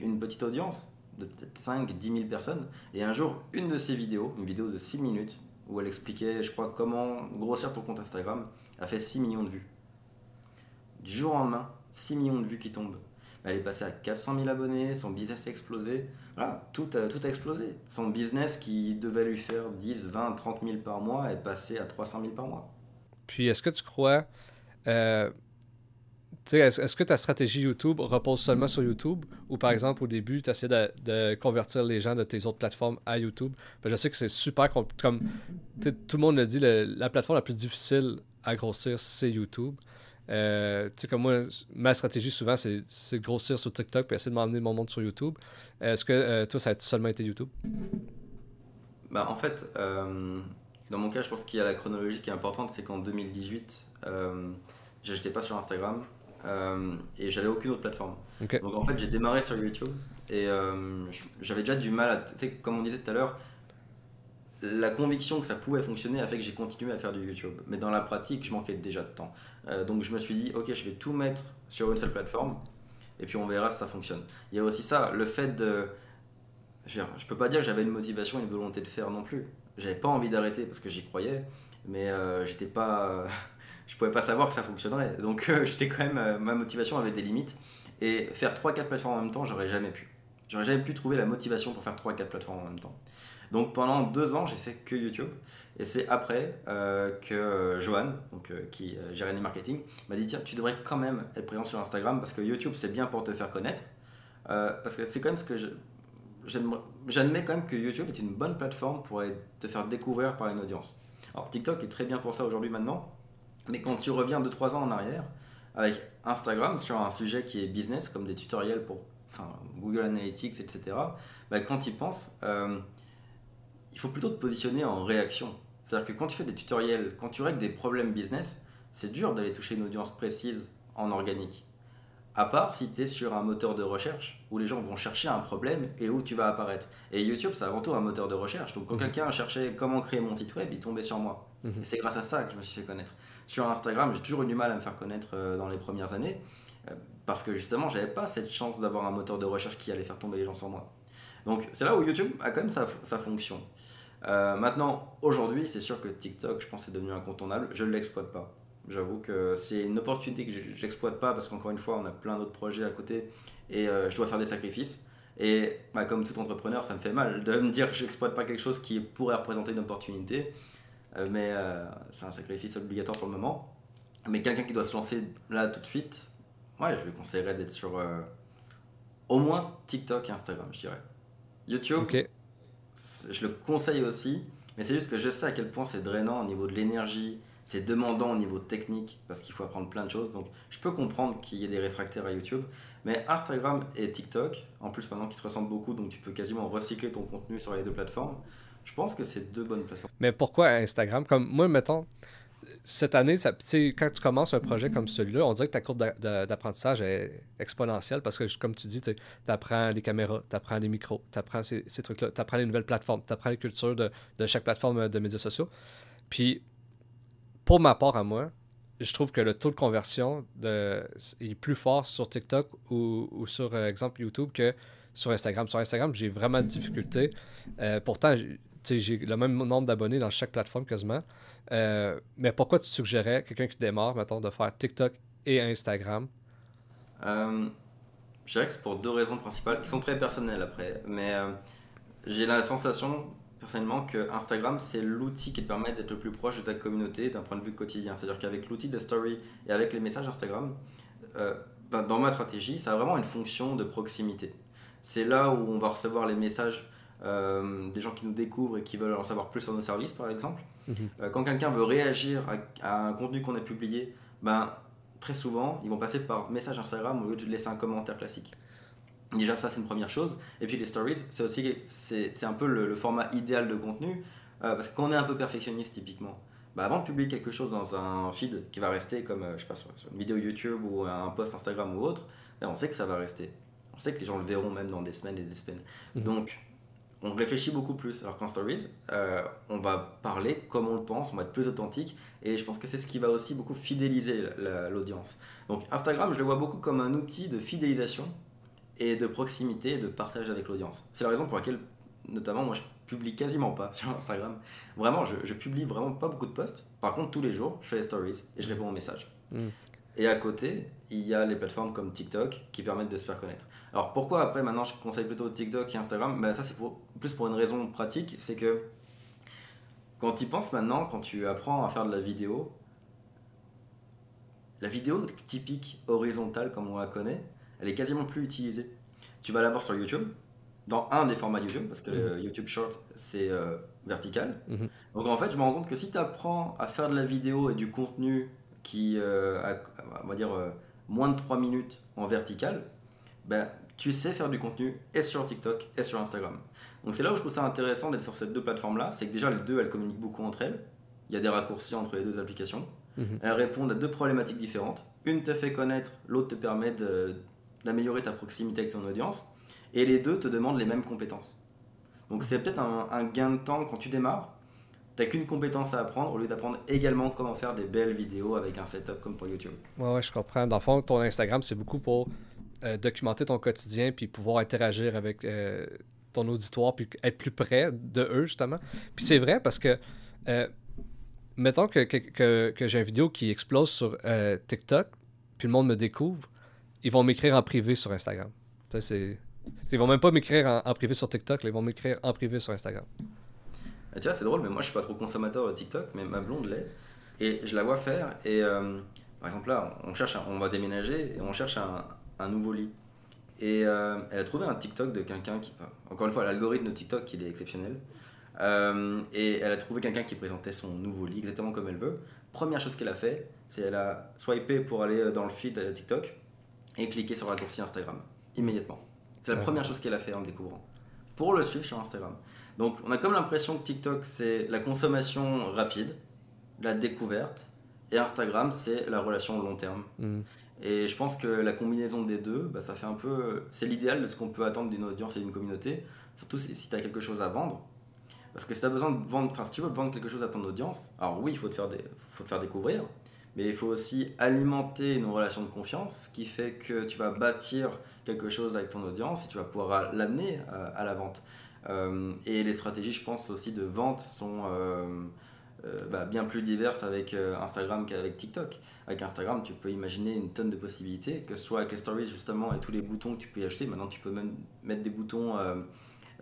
une petite audience de peut-être 5, 10 000 personnes. Et un jour, une de ses vidéos, une vidéo de 6 minutes, où elle expliquait, je crois, comment grossir ton compte Instagram, a fait 6 millions de vues. Du jour au lendemain, 6 millions de vues qui tombent. Elle est passée à 400 000 abonnés, son business a explosé. Voilà, tout a, explosé. Son business qui devait lui faire 10, 20, 30 000 par mois est passé à 300 000 par mois. Puis est-ce que tu crois... Euh, est-ce que ta stratégie YouTube repose seulement sur YouTube? Ou par exemple au début tu essaies de, de, convertir les gens de tes autres plateformes à YouTube? Ben, Je sais que c'est super comme tout le monde le dit, la plateforme la plus difficile à grossir c'est YouTube. Euh, tu sais, comme moi, ma stratégie souvent, c'est de grossir sur TikTok et essayer de m'emmener mon monde sur YouTube. Est-ce que euh, toi, ça a seulement été YouTube? Bah, En fait, euh, dans mon cas, je pense qu'il y a la chronologie qui est importante. C'est qu'en 2018, j'étais pas sur Instagram et j'avais aucune autre plateforme. Donc en fait, j'ai démarré sur YouTube et j'avais déjà du mal à. Tu sais, comme on disait tout à l'heure, la conviction que ça pouvait fonctionner a fait que j'ai continué à faire du YouTube. Mais dans la pratique, je manquais déjà de temps. Euh, donc je me suis dit, ok, je vais tout mettre sur une seule plateforme, et puis on verra si ça fonctionne. Il y a aussi ça, le fait de... Je ne peux pas dire que j'avais une motivation, une volonté de faire non plus. J'avais pas envie d'arrêter parce que j'y croyais, mais euh, j'étais pas... je pouvais pas savoir que ça fonctionnerait. Donc euh, j'étais quand même... ma motivation avait des limites. Et faire 3-4 plateformes en même temps, j'aurais jamais pu. J'aurais jamais pu trouver la motivation pour faire 3-4 plateformes en même temps. Donc pendant deux ans, j'ai fait que YouTube. Et c'est après euh, que euh, Johan, donc, euh, qui gère le marketing, m'a dit tiens, tu devrais quand même être présent sur Instagram parce que YouTube, c'est bien pour te faire connaître. parce que c'est quand même ce que j'admets quand même que YouTube est une bonne plateforme pour te faire découvrir par une audience. Alors TikTok est très bien pour ça aujourd'hui maintenant, mais quand tu reviens 2-3 ans en arrière, avec Instagram sur un sujet qui est business, comme des tutoriels pour Google Analytics, etc., bah, quand tu penses, il faut plutôt te positionner en réaction. C'est-à-dire que quand tu fais des tutoriels, quand tu règles des problèmes business, c'est dur d'aller toucher une audience précise en organique. À part si tu es sur un moteur de recherche où les gens vont chercher un problème et où tu vas apparaître. Et YouTube, c'est avant tout un moteur de recherche. Donc quand mhm. quelqu'un cherchait comment créer mon site web, il tombait sur moi. Mhm. Et c'est grâce à ça que je me suis fait connaître. Sur Instagram, j'ai toujours eu du mal à me faire connaître euh, dans les premières années euh, parce que justement, j'avais pas cette chance d'avoir un moteur de recherche qui allait faire tomber les gens sur moi. Donc c'est là où YouTube a quand même sa, sa fonction. Euh, maintenant, aujourd'hui, c'est sûr que TikTok, je pense, est devenu incontournable. Je ne l'exploite pas. J'avoue que c'est une opportunité que j'exploite pas parce qu'encore une fois, on a plein d'autres projets à côté et euh, je dois faire des sacrifices. Et bah, comme tout entrepreneur, ça me fait mal de me dire que je n'exploite pas quelque chose qui pourrait représenter une opportunité. Euh, mais c'est un sacrifice obligatoire pour le moment. Mais quelqu'un qui doit se lancer là tout de suite, ouais, je lui conseillerais d'être sur au moins TikTok et Instagram, je dirais. YouTube, je le conseille aussi, mais c'est juste que je sais à quel point c'est drainant au niveau de l'énergie, c'est demandant au niveau technique, parce qu'il faut apprendre plein de choses. Donc je peux comprendre qu'il y ait des réfractaires à YouTube, mais Instagram et TikTok, en plus maintenant qu'ils se ressemblent beaucoup, donc tu peux quasiment recycler ton contenu sur les deux plateformes, je pense que c'est deux bonnes plateformes. Mais pourquoi Instagram? Comme moi, mettons, cette année, ça, quand tu commences un projet comme celui-là, on dirait que ta courbe d'apprentissage est exponentielle parce que, comme tu dis, tu apprends les caméras, tu apprends les micros, tu apprends ces, trucs-là, tu apprends les nouvelles plateformes, tu apprends les cultures de, chaque plateforme de médias sociaux. Puis, pour ma part à moi, je trouve que le taux de conversion est plus fort sur TikTok ou, sur, euh, exemple, YouTube que sur Instagram. Sur Instagram, j'ai vraiment de difficultés. Euh, pourtant, j'ai le même nombre d'abonnés dans chaque plateforme quasiment. Euh, mais pourquoi tu suggérais quelqu'un qui démarre, mettons, de faire TikTok et Instagram? Euh, Je dirais que c'est pour deux raisons principales qui sont très personnelles après. Mais j'ai la sensation, personnellement, que Instagram, c'est l'outil qui te permet d'être le plus proche de ta communauté d'un point de vue quotidien. C'est-à-dire qu'avec l'outil de story et avec les messages Instagram, ben, dans ma stratégie, ça a vraiment une fonction de proximité. C'est là où on va recevoir les messages euh, des gens qui nous découvrent et qui veulent en savoir plus sur nos services, par exemple. Mhm. Euh, quand quelqu'un veut réagir à, un contenu qu'on a publié, ben, très souvent, ils vont passer par message Instagram au lieu de laisser un commentaire classique. Déjà, ça, c'est une première chose. Et puis, les stories, c'est aussi c'est un peu le, format idéal de contenu. Euh, parce qu'on est un peu perfectionniste, typiquement, bah, avant de publier quelque chose dans un feed qui va rester comme, euh, je sais pas, sur, une vidéo YouTube ou un post Instagram ou autre, bah, on sait que ça va rester. On sait que les gens le verront même dans des semaines et des semaines. Mhm. Donc, on réfléchit beaucoup plus. Alors qu'en Stories, euh, on va parler comme on le pense, on va être plus authentique. Et je pense que c'est ce qui va aussi beaucoup fidéliser l'audience. Donc Instagram, je le vois beaucoup comme un outil de fidélisation et de proximité et de partage avec l'audience. C'est la raison pour laquelle, notamment, moi, je publie quasiment pas sur Instagram. Vraiment, je, je, publie vraiment pas beaucoup de posts. Par contre, tous les jours, je fais les stories et je réponds aux messages. Mm. Et à côté, il y a les plateformes comme TikTok qui permettent de se faire connaître. Alors pourquoi après maintenant je conseille plutôt TikTok et Instagram? Ben, Ça c'est plus pour une raison pratique, c'est que quand tu penses maintenant, quand tu apprends à faire de la vidéo, la vidéo typique horizontale comme on la connaît, elle est quasiment plus utilisée. Tu vas la voir sur YouTube, dans un des formats YouTube, parce que le mhm. YouTube Short c'est euh, vertical. Mhm. Donc en fait, je me rends compte que si tu apprends à faire de la vidéo et du contenu qui euh, a, on va dire, euh, moins de 3 minutes en vertical, ben, tu sais faire du contenu et sur TikTok et sur Instagram. Donc c'est là où je trouve ça intéressant d'être sur ces deux plateformes-là, c'est que déjà les deux, elles communiquent beaucoup entre elles. Il y a des raccourcis entre les deux applications. Mhm. Elles répondent à deux problématiques différentes. Une te fait connaître, l'autre te permet d'améliorer ta proximité avec ton audience. Et les deux te demandent les mêmes compétences. Donc c'est peut-être un, gain de temps quand tu démarres, T'as qu'une compétence à apprendre au lieu d'apprendre également comment faire des belles vidéos avec un setup comme pour YouTube. Ouais, ouais, je comprends. Dans le fond, ton Instagram, c'est beaucoup pour euh, documenter ton quotidien puis pouvoir interagir avec euh, ton auditoire puis être plus près de eux, justement. Puis c'est vrai parce que, euh, mettons que, que, que, j'ai une vidéo qui explose sur TikTok, puis le monde me découvre, ils vont m'écrire en privé sur Instagram. c'est... Ils vont même pas m'écrire en, privé sur TikTok, ils vont m'écrire en privé sur Instagram. Ah, tu vois, c'est drôle, mais moi je suis pas trop consommateur de TikTok, mais ma blonde l'est. Et je la vois faire. Et euh, par exemple, là, on, cherche on va déménager et on cherche un, nouveau lit. Et euh, elle a trouvé un TikTok de quelqu'un qui. Encore une fois, l'algorithme de TikTok, il est exceptionnel. Euh, et elle a trouvé quelqu'un qui présentait son nouveau lit exactement comme elle veut. Première chose qu'elle a fait, c'est elle a swipé pour aller dans le feed TikTok et cliqué sur le raccourci Instagram immédiatement. C'est la première chose qu'elle a fait en le découvrant. Pour le suivre sur Instagram. Donc on a comme l'impression que TikTok c'est la consommation rapide, la découverte, et Instagram c'est la relation long terme. Mm. Et je pense que la combinaison des deux, bah, ça fait un peu, c'est l'idéal de ce qu'on peut attendre d'une audience et d'une communauté, surtout si, tu as quelque chose à vendre. Parce que si tu as besoin de vendre, enfin si tu veux vendre quelque chose à ton audience, alors oui, il faut te faire, des, faut te faire découvrir, mais il faut aussi alimenter une relation de confiance qui fait que tu vas bâtir quelque chose avec ton audience et tu vas pouvoir l'amener à la vente. Euh, et les stratégies, je pense aussi de vente sont euh, euh, bah, bien plus diverses avec Instagram qu'avec TikTok. Avec Instagram, tu peux imaginer une tonne de possibilités, que ce soit avec les stories justement et tous les boutons que tu peux y acheter. Maintenant, tu peux même mettre des boutons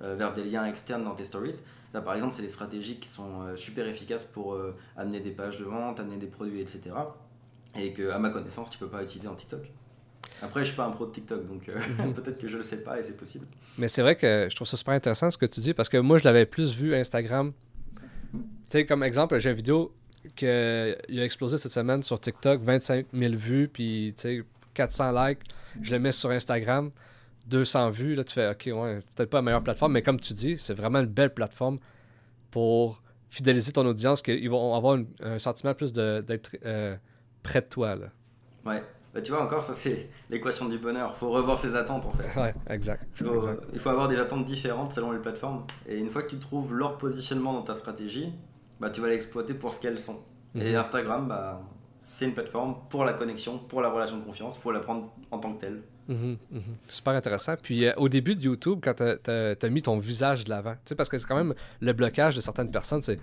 vers des liens externes dans tes stories. Là, par exemple, c'est des stratégies qui sont super efficaces pour amener des pages de vente, amener des produits, etc. Et que, à ma connaissance, tu peux pas utiliser en TikTok. Après, je suis pas un pro de TikTok, donc euh, mhm. peut-être que je le sais pas et c'est possible. Mais c'est vrai que je trouve ça super intéressant ce que tu dis parce que moi, je l'avais plus vu Instagram. Tu sais, comme exemple, j'ai une vidéo qui a explosé cette semaine sur TikTok, 25 000 vues, puis tu sais, 400 likes. Je le mets sur Instagram, 200 vues. Là, tu fais, OK, ouais, peut-être pas la meilleure plateforme, mais comme tu dis, c'est vraiment une belle plateforme pour fidéliser ton audience, qu'ils vont avoir un sentiment plus d'être euh, près de toi. Là. Ouais. Bah, tu vois, encore, ça c'est l'équation du bonheur. Il faut revoir ses attentes en fait. Ouais, exact. Il faut, avoir des attentes différentes selon les plateformes. Et une fois que tu trouves leur positionnement dans ta stratégie, bah, tu vas l'exploiter pour ce qu'elles sont. Et mhm. Instagram, bah, c'est une plateforme pour la connexion, pour la relation de confiance. Faut la prendre en tant que telle. Mhm, mhm. Super intéressant. Puis euh, au début de YouTube, quand tu as, mis ton visage de l'avant, parce que c'est quand même le blocage de certaines personnes, c'est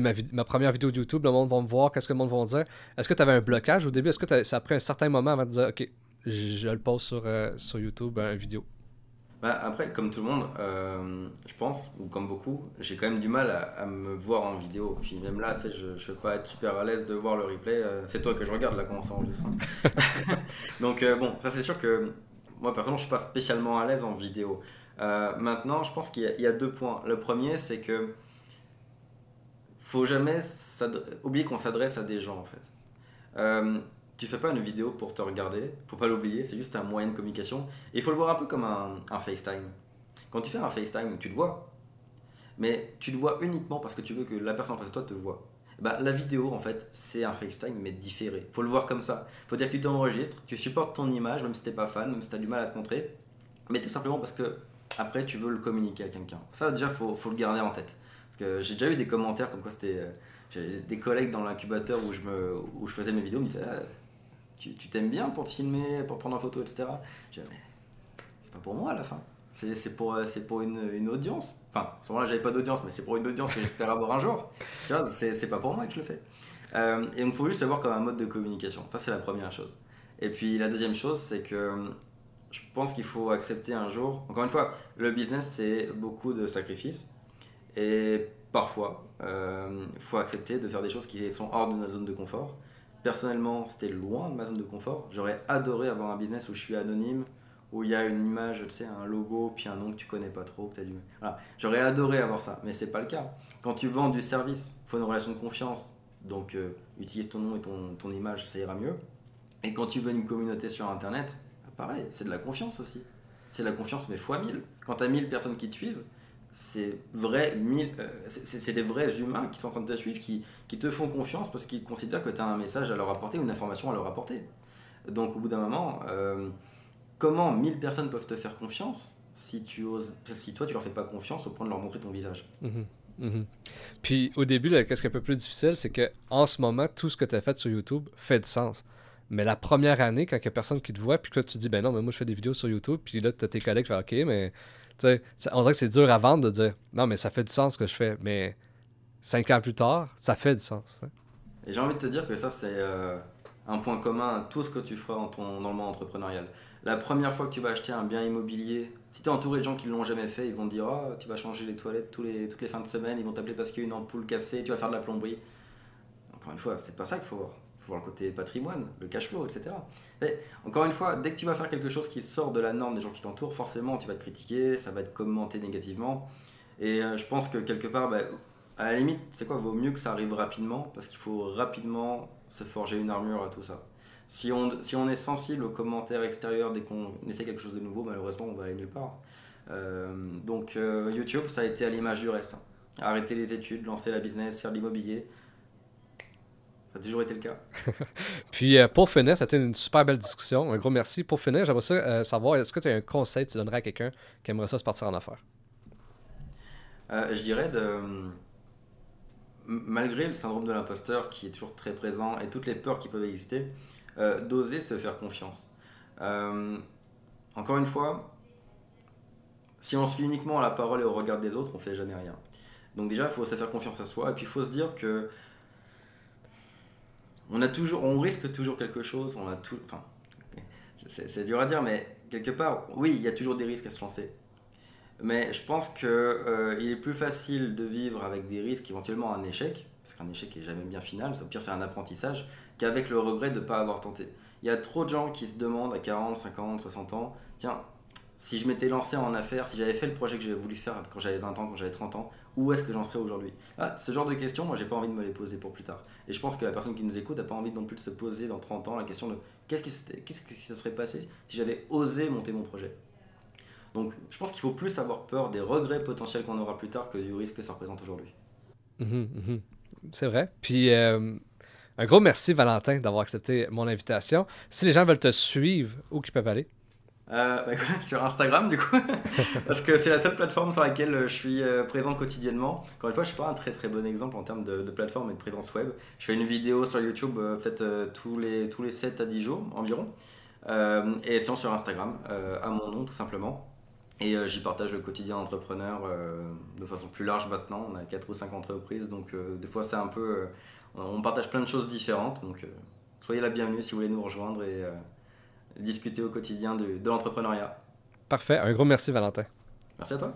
ma, ma, première vidéo de YouTube, le monde va me voir, qu'est-ce que le monde va dire? Est-ce que tu avais un blocage au début? Est-ce que ça a pris un certain moment avant de dire, OK, je, le pose sur, euh, sur YouTube, une vidéo? Bah, après, comme tout le monde, euh, je pense, ou comme beaucoup, j'ai quand même du mal à, me voir en vidéo. Puis même là, je ne vais pas être super à l'aise de voir le replay. Euh, c'est toi que je regarde là, comment ça enregistre. Donc bon, ça c'est sûr que moi personnellement, je suis pas spécialement à l'aise en vidéo. maintenant, je pense qu'il y, a deux points. Le premier, c'est que faut jamais oublier qu'on s'adresse à des gens en fait. Euh, tu fais pas une vidéo pour te regarder, faut pas l'oublier, c'est juste un moyen de communication. Et il faut le voir un peu comme un, FaceTime. Quand tu fais un FaceTime, tu te vois, mais tu te vois uniquement parce que tu veux que la personne en face de toi te voit. Bah, la vidéo, en fait, c'est un FaceTime, mais différé. faut le voir comme ça. faut dire que tu t'enregistres, tu supportes ton image, même si t'es pas fan, même si tu as du mal à te montrer, mais tout simplement parce que après, tu veux le communiquer à quelqu'un. Ça, déjà, faut, faut le garder en tête. Parce que j'ai déjà eu des commentaires comme quoi c'était. Euh, j'ai des collègues dans l'incubateur où, je faisais mes vidéos me disaient ah, Tu t'aimes bien pour te filmer, pour prendre en photo, etc. Disais, mais c'est pas pour moi à la fin. C'est pour, euh, pour une, audience. Enfin, à ce moment-là, j'avais pas d'audience, mais c'est pour une audience que j'espère avoir un jour. Tu vois, c'est pas pour moi que je le fais. Euh, et donc, il faut juste le voir comme un mode de communication. Ça, c'est la première chose. Et puis, la deuxième chose, c'est que je pense qu'il faut accepter un jour. Encore une fois, le business, c'est beaucoup de sacrifices. Et parfois, il euh, faut accepter de faire des choses qui sont hors de notre zone de confort. Personnellement, c'était loin de ma zone de confort. J'aurais adoré avoir un business où je suis anonyme, où il y a une image, tu sais, un logo, puis un nom que tu connais pas trop, que as du... Voilà. J'aurais adoré avoir ça, mais c'est pas le cas. Quand tu vends du service, il faut une relation de confiance. Donc, euh, utilise ton nom et ton, ton, image, ça ira mieux. Et quand tu veux une communauté sur Internet, pareil, c'est de la confiance aussi. C'est de la confiance, mais fois 1000. Quand tu as 1000 personnes qui te suivent, c'est vrai, euh, des vrais humains qui sont en train de te suivre, qui, qui te font confiance parce qu'ils considèrent que tu as un message à leur apporter, une information à leur apporter. Donc, au bout d'un moment, euh, comment 1000 personnes peuvent te faire confiance si, tu oses, si toi tu leur fais pas confiance au point de leur montrer ton visage? Mhm, mhm. Puis au début, qu'est-ce qui est un peu plus difficile, c'est que en ce moment, tout ce que tu as fait sur YouTube fait du sens. Mais la première année, quand il n'y a personne qui te voit, puis que là, tu te dis, ben non, mais moi, je fais des vidéos sur YouTube, puis là, tu as tes collègues qui font, OK, mais tu sais, on dirait que c'est dur à vendre de dire, non, mais ça fait du sens ce que je fais. Mais cinq ans plus tard, ça fait du sens. Et j'ai envie de te dire que ça, c'est euh, un point commun à tout ce que tu feras dans, ton, dans le monde entrepreneurial la première fois que tu vas acheter un bien immobilier, si tu es entouré de gens qui ne l'ont jamais fait, ils vont dire oh, tu vas changer les toilettes toutes les fins de semaine, ils vont t'appeler parce qu'il y a une ampoule cassée, tu vas faire de la plomberie. Encore une fois, c'est pas ça qu'il faut voir. Il faut voir le côté patrimoine, le cash flow, etc. encore une fois, dès que tu vas faire quelque chose qui sort de la norme des gens qui t'entourent, forcément tu vas te critiquer, ça va être commenté négativement. Et euh, je pense que quelque part, bah, à la limite, c'est quoi, vaut mieux que ça arrive rapidement parce qu'il faut rapidement se forger une armure à tout ça si on, si on est sensible aux commentaires extérieurs dès qu'on essaie quelque chose de nouveau, malheureusement, on va aller nulle part. Euh, donc euh, YouTube, ça a été à l'image du reste. Hein. Arrêter les études, lancer la business, faire de l'immobilier. Ça a toujours été le cas. Puis euh, pour finir, c'était une super belle discussion. Un gros merci. Pour finir, j'aimerais ça, savoir, est-ce que tu as un conseil que tu donnerais à quelqu'un qui aimerait ça se partir en affaires? je dirais de malgré le syndrome de l'imposteur qui est toujours très présent et toutes les peurs qui peuvent exister, euh, d'oser se faire confiance. Euh, encore une fois, si on se fie uniquement à la parole et au regard des autres, on fait jamais rien. Donc déjà, il faut se faire confiance à soi et puis il faut se dire que on risque toujours quelque chose. On a tout, enfin, c'est dur à dire, mais quelque part, oui, il y a toujours des risques à se lancer. Mais je pense qu'il euh, est plus facile de vivre avec des risques, éventuellement un échec, parce qu'un échec est jamais bien final, au pire c'est un apprentissage, qu'avec le regret de ne pas avoir tenté. Il y a trop de gens qui se demandent à 40, 50, 60 ans, tiens, si je m'étais lancé en affaires, si j'avais fait le projet que j'avais voulu faire quand j'avais 20 ans, quand j'avais 30 ans, où est-ce que j'en serais aujourd'hui? Ah, Ce genre de questions, moi j'ai pas envie de me les poser pour plus tard. Et je pense que la personne qui nous écoute n'a pas envie non plus de se poser dans 30 ans la question de qu'est-ce qui se serait passé si j'avais osé monter mon projet? Donc je pense qu'il faut plus avoir peur des regrets potentiels qu'on aura plus tard que du risque que ça représente aujourd'hui. Mhm, mhm. C'est vrai. Puis euh, un gros merci Valentin d'avoir accepté mon invitation. Si les gens veulent te suivre, où qu'ils peuvent aller? Euh, bah, sur Instagram du coup, parce que c'est la seule plateforme sur laquelle je suis euh, présent quotidiennement. Encore une fois, je suis pas un très très bon exemple en termes de, plateforme et de présence web. Je fais une vidéo sur YouTube peut-être tous, les, tous les 7 à 10 jours environ. et sinon sur Instagram, à mon nom tout simplement. Et euh, j'y partage le quotidien entrepreneur euh, de façon plus large maintenant. On a 4 ou 5 entreprises, donc euh, des fois c'est un peu... on partage plein de choses différentes, donc soyez la bienvenue si vous voulez nous rejoindre et discuter au quotidien de, de l'entrepreneuriat. Parfait, un gros merci Valentin. Merci à toi.